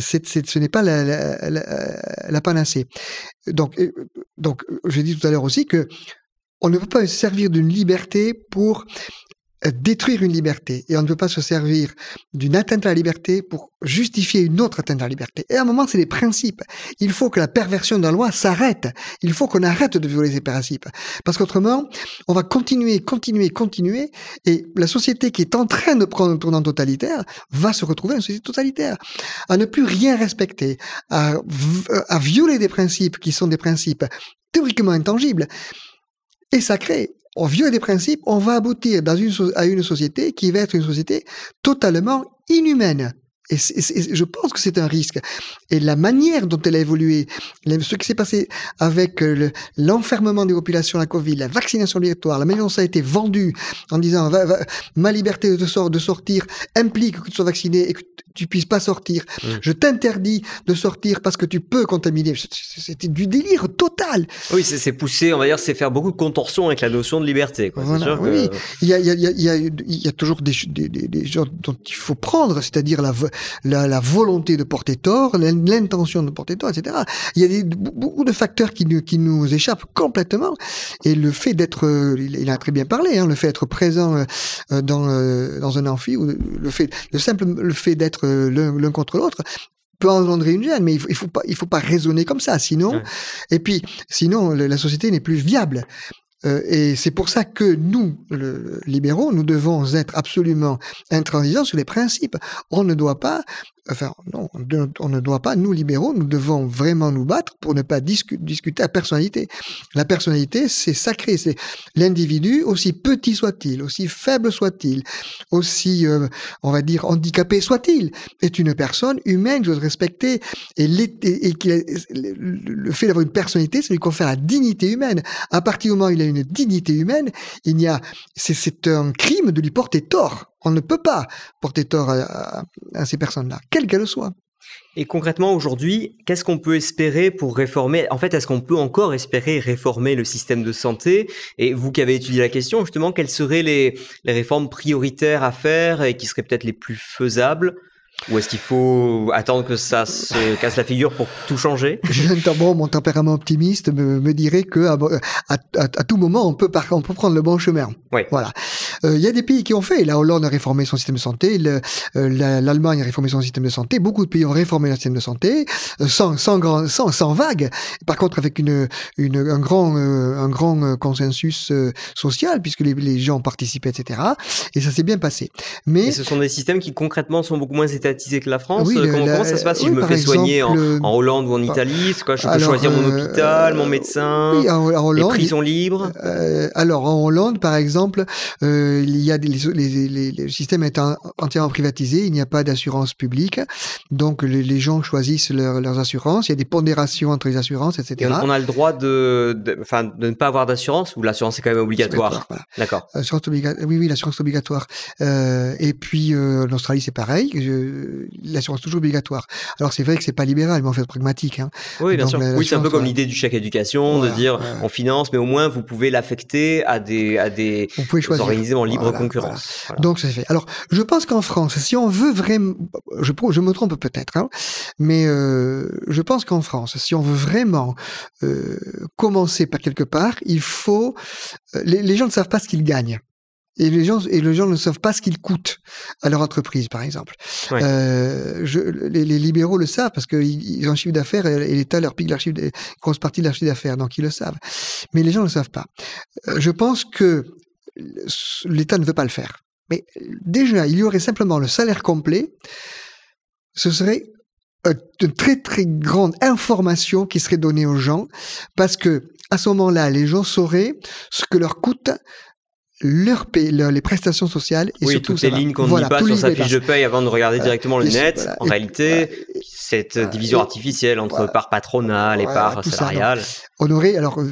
c'est, ce n'est pas la, panacée. Donc, donc, j'ai dit tout à l'heure aussi que on ne peut pas se servir d'une liberté pour détruire une liberté. Et on ne peut pas se servir d'une atteinte à la liberté pour justifier une autre atteinte à la liberté. Et à un moment, c'est les principes. Il faut que la perversion de la loi s'arrête. Il faut qu'on arrête de violer ces principes. Parce qu'autrement, on va continuer, continuer, continuer. Et la société qui est en train de prendre un tournant totalitaire va se retrouver une société totalitaire. À ne plus rien respecter, à, à violer des principes qui sont des principes théoriquement intangibles et sacrés on vieux des principes, on va aboutir à une société qui va être une société totalement inhumaine. Et, je pense que c'est un risque. Et la manière dont elle a évolué, ce qui s'est passé avec euh, l'enfermement des populations à la Covid, la vaccination obligatoire, la manière dont ça a été vendu en disant ma liberté de, de sortir implique que tu sois vacciné et que tu puisses pas sortir. Mmh. Je t'interdis de sortir parce que tu peux contaminer. C'était du délire total. Oui, c'est pousser, on va dire, c'est faire beaucoup de contorsions avec la notion de liberté. Quoi. Sûr oui, il, y a, il, y a, il, y a, il y a toujours des, des, des, gens dont il faut prendre, c'est-à-dire la, la, la, volonté de porter tort, l'intention de porter tort, etc. Il y a des, beaucoup de facteurs qui, qui nous échappent complètement. Et le fait d'être, il a très bien parlé, hein, le fait d'être présent euh, dans, euh, dans un amphi, ou le fait, le simple le fait d'être l'un contre l'autre peut engendrer une gêne, mais il faut, faut pas, il faut pas raisonner comme ça, sinon, et puis, sinon, la société n'est plus viable. Euh, et c'est pour ça que nous, le, libéraux, nous devons être absolument intransigeants sur les principes. On ne doit pas enfin, non, on ne doit pas, nous libéraux, nous devons vraiment nous battre pour ne pas discuter à personnalité. La personnalité, c'est sacré, c'est l'individu, aussi petit soit-il, aussi faible soit-il, aussi, euh, on va dire, handicapé soit-il, est une personne humaine, je dois respecter, et, le fait d'avoir une personnalité, ça lui confère la dignité humaine. À partir du moment où il a une dignité humaine, il y a, c'est un crime de lui porter tort. On ne peut pas porter tort à, ces personnes-là, quelles qu'elles soient. Et concrètement, aujourd'hui, qu'est-ce qu'on peut espérer pour réformer En fait, est-ce qu'on peut encore espérer réformer le système de santé? Et vous qui avez étudié la question, justement, quelles seraient les, les réformes prioritaires à faire et qui seraient peut-être les plus faisables? Ou est-ce qu'il faut attendre que ça se casse la figure pour tout changer? Bon, mon tempérament optimiste me, me dirait que à, à, à, tout moment on peut, on peut prendre le bon chemin. Oui. Voilà. Euh, il y a des pays qui ont fait. La Hollande a réformé son système de santé, euh, l'Allemagne a réformé son système de santé. Beaucoup de pays ont réformé leur système de santé euh, sans sans grand, sans, sans vague. Par contre, avec une, une un grand un grand consensus social puisque les, les gens participaient, etc. Et ça s'est bien passé. Mais Et ce sont des systèmes qui concrètement sont beaucoup moins que la France comment, comment, ça se passe si je me fais soigner en, Hollande ou en Italie quoi, Je peux choisir mon hôpital, mon médecin, oui, en, Hollande, les prisons libres? euh, Alors en Hollande, par exemple, euh, il y a des, les, les, le système est entièrement privatisé, il n'y a pas d'assurance publique, donc les, gens choisissent leurs assurances, il y a des pondérations entre les assurances, etc. on, a le droit de, de, de ne pas avoir d'assurance ou l'assurance est quand même obligatoire, D'accord. Oui, oui, l'assurance obligatoire. Euh, et puis en Australie, c'est pareil l'assurance toujours obligatoire. Alors c'est vrai que c'est pas libéral, mais en fait pragmatique. Hein. Oui, bien sûr. Oui, c'est un peu comme l'idée du chèque éducation, de dire on finance, mais au moins vous pouvez l'affecter à des à des vous pouvez organisés en libre concurrence. Donc ça fait. Alors je pense qu'en France, si on veut vraiment, je, je me trompe peut-être, hein, mais euh, je pense qu'en France, si on veut vraiment euh, commencer par quelque part, il faut. Euh, les, les gens ne savent pas ce qu'ils gagnent. Et les gens et les gens ne savent pas ce qu'ils coûtent à leur entreprise, par exemple. Euh, je, les, les, libéraux le savent parce qu'ils ont un chiffre d'affaires et, l'État leur pique leur chiffre, une grosse partie de leur chiffre d'affaires, donc ils le savent. Mais les gens ne le savent pas. Euh, je pense que l'État ne veut pas le faire. Mais déjà, il y aurait simplement le salaire complet. Ce serait une très très grande information qui serait donnée aux gens parce que à ce moment-là, les gens sauraient ce que leur coûte leur leur- les prestations sociales et oui, surtout toutes les va. lignes qu'on Voilà, ne dit pas sur sa fiche de paye avant de regarder directement le et- net. voilà, en et- réalité, voilà, cette voilà, division artificielle entre voilà. part patronale et Voilà, part salariale. on aurait alors euh,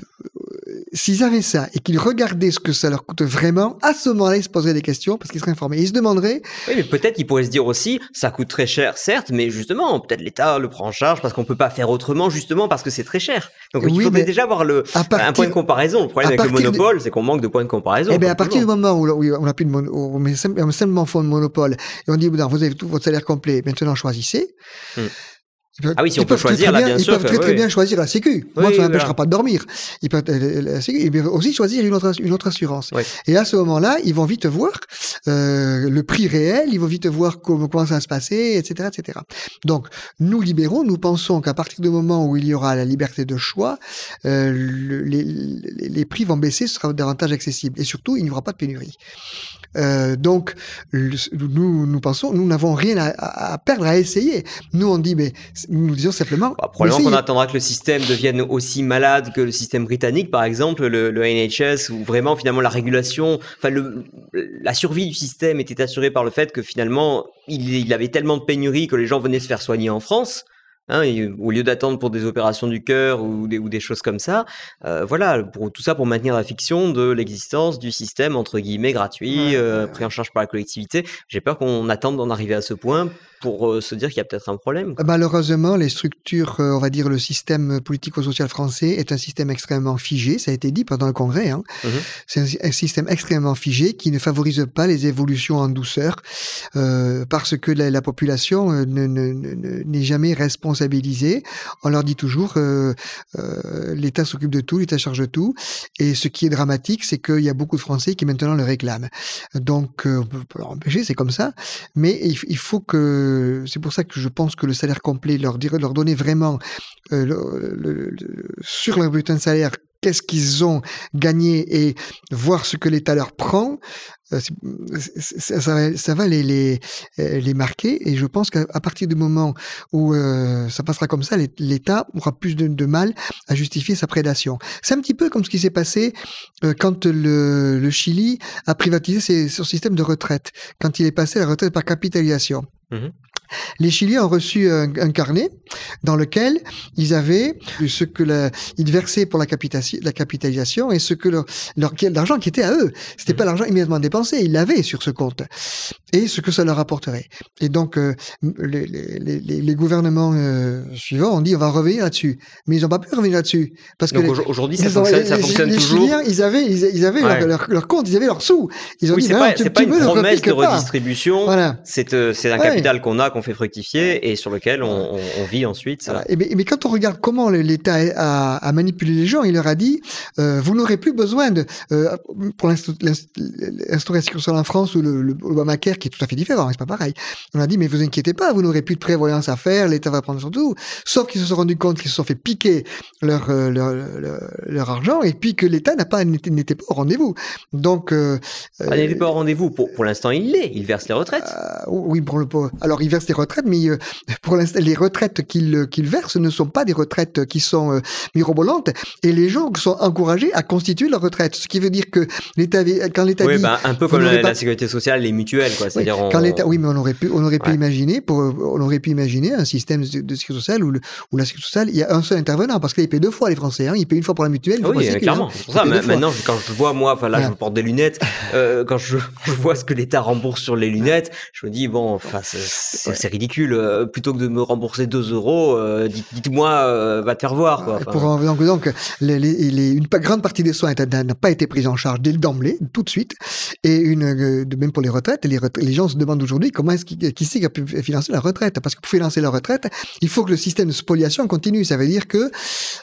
s'ils avaient ça et qu'ils regardaient ce que ça leur coûte vraiment, à ce moment-là, ils se poseraient des questions parce qu'ils seraient informés. Ils se demanderaient Oui, mais peut-être qu'ils pourraient se dire aussi, ça coûte très cher, certes, mais justement, peut-être l'État le prend en charge parce qu'on peut pas faire autrement, justement parce que c'est très cher. Donc il Oui, faudrait mais déjà avoir le, partir, un point de comparaison. Le problème avec le de- monopole, c'est qu'on manque de points de comparaison. Eh bien, à partir du moment où, on n'a plus de mon, on met simplement fond de monopole et on dit, non, vous avez tout votre salaire complet, maintenant choisissez. Hmm. Ils peuvent- Ah oui, si ils on peut peuvent très, choisir, très là, bien, bien ils sûr peuvent très, très oui. bien choisir la Sécu. Moi, Oui, ça n'empêchera voilà. pas de dormir. Ils peuvent euh, la Sécu, ils peuvent aussi choisir une autre, une autre assurance. Oui. Et à ce moment-là, ils vont vite voir euh, le prix réel, ils vont vite voir comment, comment ça va se passer, etc., etc. Donc, nous libéraux, nous pensons qu'à partir du moment où il y aura la liberté de choix, euh, le- les, prix vont baisser, ce sera davantage accessible. Et surtout, il n'y aura pas de pénurie. Euh, donc, le- nous, nous pensons, nous n'avons rien à- à perdre à essayer. Nous, on dit, mais nous disons simplement. Bah, probablement qu'on attendra que le système devienne aussi malade que le système britannique, par exemple, le, le NHS, où vraiment finalement la régulation, enfin le, la survie du système était assurée par le fait que finalement il, il avait tellement de pénuries que les gens venaient se faire soigner en France. Hein, et au lieu d'attendre pour des opérations du cœur ou des, ou des choses comme ça, euh, voilà, pour tout ça pour maintenir la fiction de l'existence du système entre guillemets gratuit, Ouais, euh, ouais, pris en charge par la collectivité. J'ai peur qu'on attende d'en arriver à ce point pour euh, se dire qu'il y a peut-être un problème. quoi. Malheureusement, les structures, euh, on va dire le système politico-social français est un système extrêmement figé, ça a été dit pendant le congrès. Hein. Mhm. C'est un, un système extrêmement figé qui ne favorise pas les évolutions en douceur euh, parce que la, la population ne- ne- ne- n'est jamais responsabilisée. On leur dit toujours euh, euh, l'État s'occupe de tout, l'État charge de tout. Et ce qui est dramatique, c'est qu'il y a beaucoup de Français qui maintenant le réclament. Donc, on peut l'empêcher, c'est comme ça. Mais il faut que, c'est pour ça que je pense que le salaire complet, leur donner vraiment euh, sur leur bulletin de salaire qu'est-ce qu'ils ont gagné et voir ce que l'État leur prend, euh, ça, va, les, euh, les marquer. Et je pense qu'à partir du moment où euh, ça passera comme ça, l'É- l'État aura plus de, mal à justifier sa prédation. C'est un petit peu comme ce qui s'est passé quand le, Chili a privatisé ses- son système de retraite, quand il est passé à la retraite par capitalisation. Mhm. Les Chiliens ont reçu un, un carnet dans lequel ils avaient ce que la, ils versaient pour la, capitalisation et ce que leur, leur l'argent qui était à eux. C'était pas l'argent immédiatement dépensé, ils l'avaient sur ce compte et ce que ça leur apporterait. Et donc euh, les, les, les, les gouvernements euh, suivants ont dit on va revenir là-dessus, mais ils n'ont pas pu revenir là-dessus parce que Donc aujourd- aujourd'hui, ça les- fonctionne les toujours. Chiliens, ils avaient, ils, ils avaient Ouais. leur, leur, leur compte, ils avaient leurs sous. Ils ont Oui, dit c'est non, pas, tu- tu une promesse de redistribution. Voilà. C'est euh, c'est un Ouais. capital qu'on a, qu'on fait fructifier et sur lequel on, on- on vit ensuite. Voilà. Et mais, mais quand on regarde comment l'État a, a manipulé les gens, il leur a dit euh, vous n'aurez plus besoin de euh, pour l'inst- l'inst- l'instauration sociale en France ou le, le Obamacare qui est tout à fait différent, c'est pas pareil. On a dit mais vous inquiétez pas, vous n'aurez plus de prévoyance à faire, l'État va prendre sur tout. Sauf qu'ils se sont rendus compte qu'ils se sont fait piquer leur euh, leur, leur, leur argent et puis que l'État n'a pas n'était pas au rendez-vous. Donc euh, Ah, n'était pas au rendez-vous. Pour, pour l'instant, il l'est. Il verse les retraites. oui, pour le alors ils versent retraites, mais euh, pour l'instant, les retraites qu'ils euh, qu'ils versent ne sont pas des retraites qui sont euh, mirobolantes, et les gens sont encouragés à constituer leur retraite. Ce qui veut dire que l'État, quand l'État oui, dit, ben, un peu comme la, pas- la sécurité sociale, les mutuelles, quoi. oui, on- quand l'État, oui, mais on aurait pu, on aurait pu Ouais. imaginer, pour, on aurait pu imaginer un système de, de sécurité sociale où, le, où la sécurité sociale, il y a un seul intervenant, parce qu'ils paient deux fois les Français, hein, ils paient une fois pour la mutuelle, une pour Oui, euh, clairement. hein. C'est pour ça, maintenant, quand je vois, moi, enfin là, je porte des lunettes, euh, quand je, je vois ce que l'État rembourse sur les lunettes, je me dis, bon, enfin, c'est- c'est ridicule. euh, plutôt que de me rembourser 2 euros, euh, dites- dites-moi, euh, va te faire voir, quoi. Et Enfin, Pour en- donc, donc les- les- les- une grande partie des soins n'a pas été prise en charge dès le d'emblée, tout de suite. Et une, de même pour les retraites, les, gens se demandent aujourd'hui comment est-ce qui, qui c'est qui a pu financer la retraite? Parce que pour financer la retraite, il faut que le système de spoliation continue. Ça veut dire que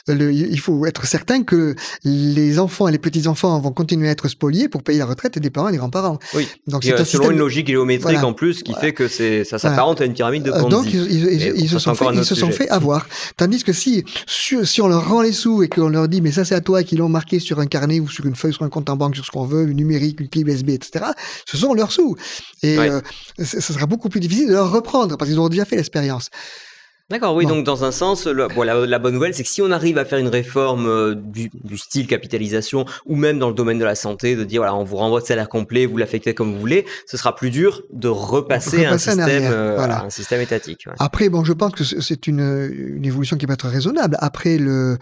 le- il faut être certain que les enfants et les petits-enfants vont continuer à être spoliés pour payer la retraite des parents et des grands-parents. oui. Donc c'est un selon système une logique géométrique Voilà. en plus, qui fait que c'est ça s'apparente une pyramide de Euh, Ponzi. donc ils, ils- ils- Mais ils bon, se sont fait, ils se sont fait avoir. Tandis que si, sur- si on leur rend les sous et qu'on leur dit mais ça c'est à toi qu'ils l'ont marqué sur un carnet ou sur une feuille, sur un compte en banque, sur ce qu'on veut, une numérique, une clé USB, etc. Ce sont leurs sous. Et Ouais. euh, ce sera beaucoup plus difficile de leur reprendre parce qu'ils auront déjà fait l'expérience. D'accord, oui, Bon. donc dans un sens, le- bon, la, la bonne nouvelle, c'est que si on arrive à faire une réforme euh, du, du style capitalisation, ou même dans le domaine de la santé, de dire, voilà, on vous renvoie de salaire complet, vous l'affectez comme vous voulez, ce sera plus dur de repasser à un système, euh, voilà. un système étatique. ouais. Après, bon, je pense que c'est- une, une évolution qui peut être raisonnable. Après, le,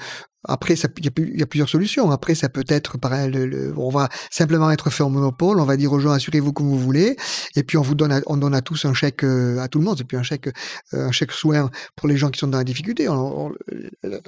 après, il y, a y plusieurs solutions. Après, ça peut être, pareil, le- le- on va simplement être fait en monopole. On va dire aux gens, assurez-vous comme vous voulez. Et puis, on vous donne, à, on donne à tous un chèque, euh, à tout le monde. C'est plus un chèque, euh, un chèque soin pour les gens qui sont dans la difficulté. On- on-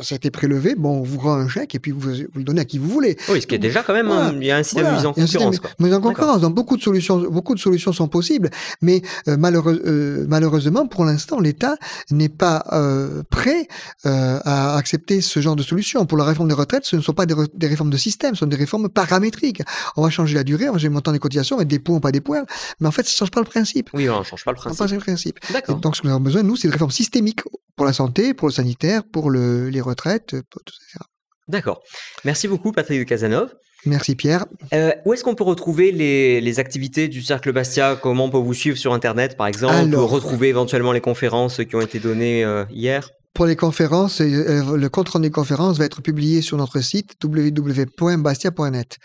ça a été prélevé. Bon, on vous rend un chèque et puis vous, vous le donnez à qui vous voulez. Oui, ce qui est déjà quand même, Voilà. un- il y a un système Voilà. de mise en concurrence. en donc beaucoup de solutions, beaucoup de solutions sont possibles, mais euh, malheureux- euh, malheureusement, pour l'instant, l'État n'est pas euh, prêt euh, à accepter ce genre de solution. Pour la réforme des retraites, ce ne sont pas des, réformes de système, ce sont des réformes paramétriques. On va changer la durée, on va changer le montant des cotisations, mettre des points ou pas des points, mais en fait, ça ne change pas le principe. Oui, on ne change pas le change principe. pas le principe. D'accord. donc, ce que nous avons besoin, nous, c'est de réformes systémiques pour la santé, pour le sanitaire, pour le, les retraites, pour tout ça. D'accord. Merci beaucoup, Patrick de Casanov. Merci Pierre. Euh, où est-ce qu'on peut retrouver les, les activités du Cercle Bastia? Comment on peut vous suivre sur Internet, par exemple Alors- Retrouver éventuellement les conférences qui ont été données euh, hier? Pour les conférences, euh, le compte rendu des conférences va être publié sur notre site www.bastia.net.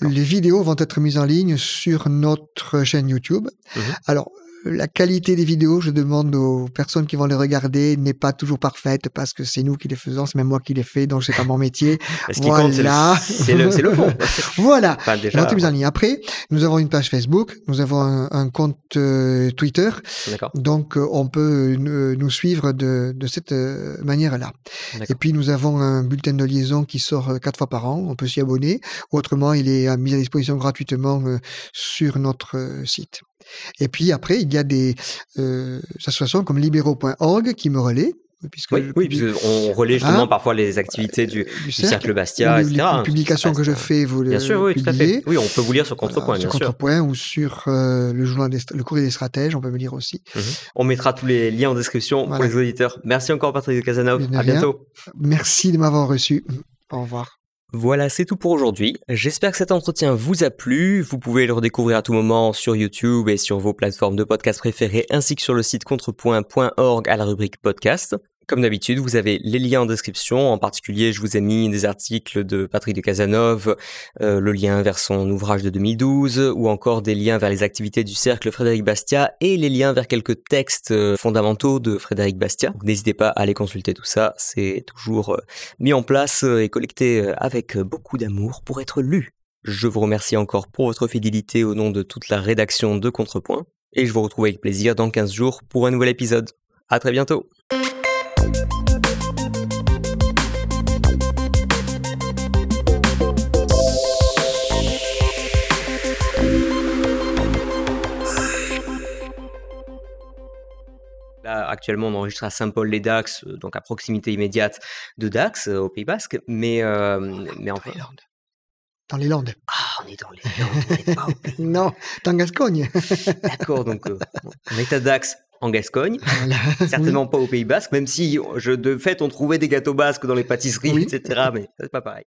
Les vidéos vont être mises en ligne sur notre chaîne YouTube. Mhm. Alors, la qualité des vidéos, je demande aux personnes qui vont les regarder, n'est pas toujours parfaite parce que c'est nous qui les faisons, c'est même moi qui les fais, donc c'est pas mon métier. Ce qui compte, c'est le- Voilà. c'est le, fond. Voilà. Enfin, déjà. Après, nous avons une page Facebook, nous avons un, un compte euh, Twitter, donc euh, on peut euh, nous suivre de, de cette manière-là. Et puis nous avons un bulletin de liaison qui sort quatre fois par an, on peut s'y abonner. Autrement, il est mis à disposition gratuitement sur notre site. Et puis après, il y a des euh, associations comme libéraux.org qui me relaient. Puisque Oui, je oui, publie- puisqu'on relaie justement Hein parfois les activités du, du du Cercle Bastia, les- etc. les, hein, les publications que je fais, vous euh, Bien sûr, oui, tout à fait. Oui, on peut vous lire sur Voilà, Contrepoint, sur bien sûr. Contrepoint ou sur euh, le journal des, le courrier des stratèges, on peut me lire aussi. Mhm. On mettra tous les liens en description pour les auditeurs. Merci encore, Patrick de Casanov. À rien. bientôt. Merci de m'avoir reçu. Au revoir. Voilà, c'est tout pour aujourd'hui. J'espère que cet entretien vous a plu. Vous pouvez le redécouvrir à tout moment sur YouTube et sur vos plateformes de podcast préférées, ainsi que sur le site contrepoint.org à la rubrique podcast. Comme d'habitude, vous avez les liens en description. En particulier, je vous ai mis des articles de Patrick de Casanov, euh, le lien vers son ouvrage de 2012, ou encore des liens vers les activités du cercle Frédéric Bastia et les liens vers quelques textes euh, fondamentaux de Frédéric Bastia. Donc, N'hésitez pas à aller consulter tout ça. C'est toujours euh, mis en place et collecté avec beaucoup d'amour pour être lu. Je vous remercie encore pour votre fidélité au nom de toute la rédaction de Contrepoint et je vous retrouve avec plaisir dans 15 jours pour un nouvel épisode. À très bientôt. Actuellement, on enregistre à Saint-Paul-les-Dax, euh, donc à proximité immédiate de Dax, euh, au Pays Basque, mais, euh, mais en Dans fait... les Landes. Dans les Landes. Ah, on est dans les Landes, on n'est pas au Pays Non, dans Gascogne. D'accord, donc euh, on est à Dax en Gascogne, Voilà. certainement pas au Pays Basque, même si je, de fait on trouvait des gâteaux basques dans les pâtisseries, Oui. etc. Mais c'est pas pareil.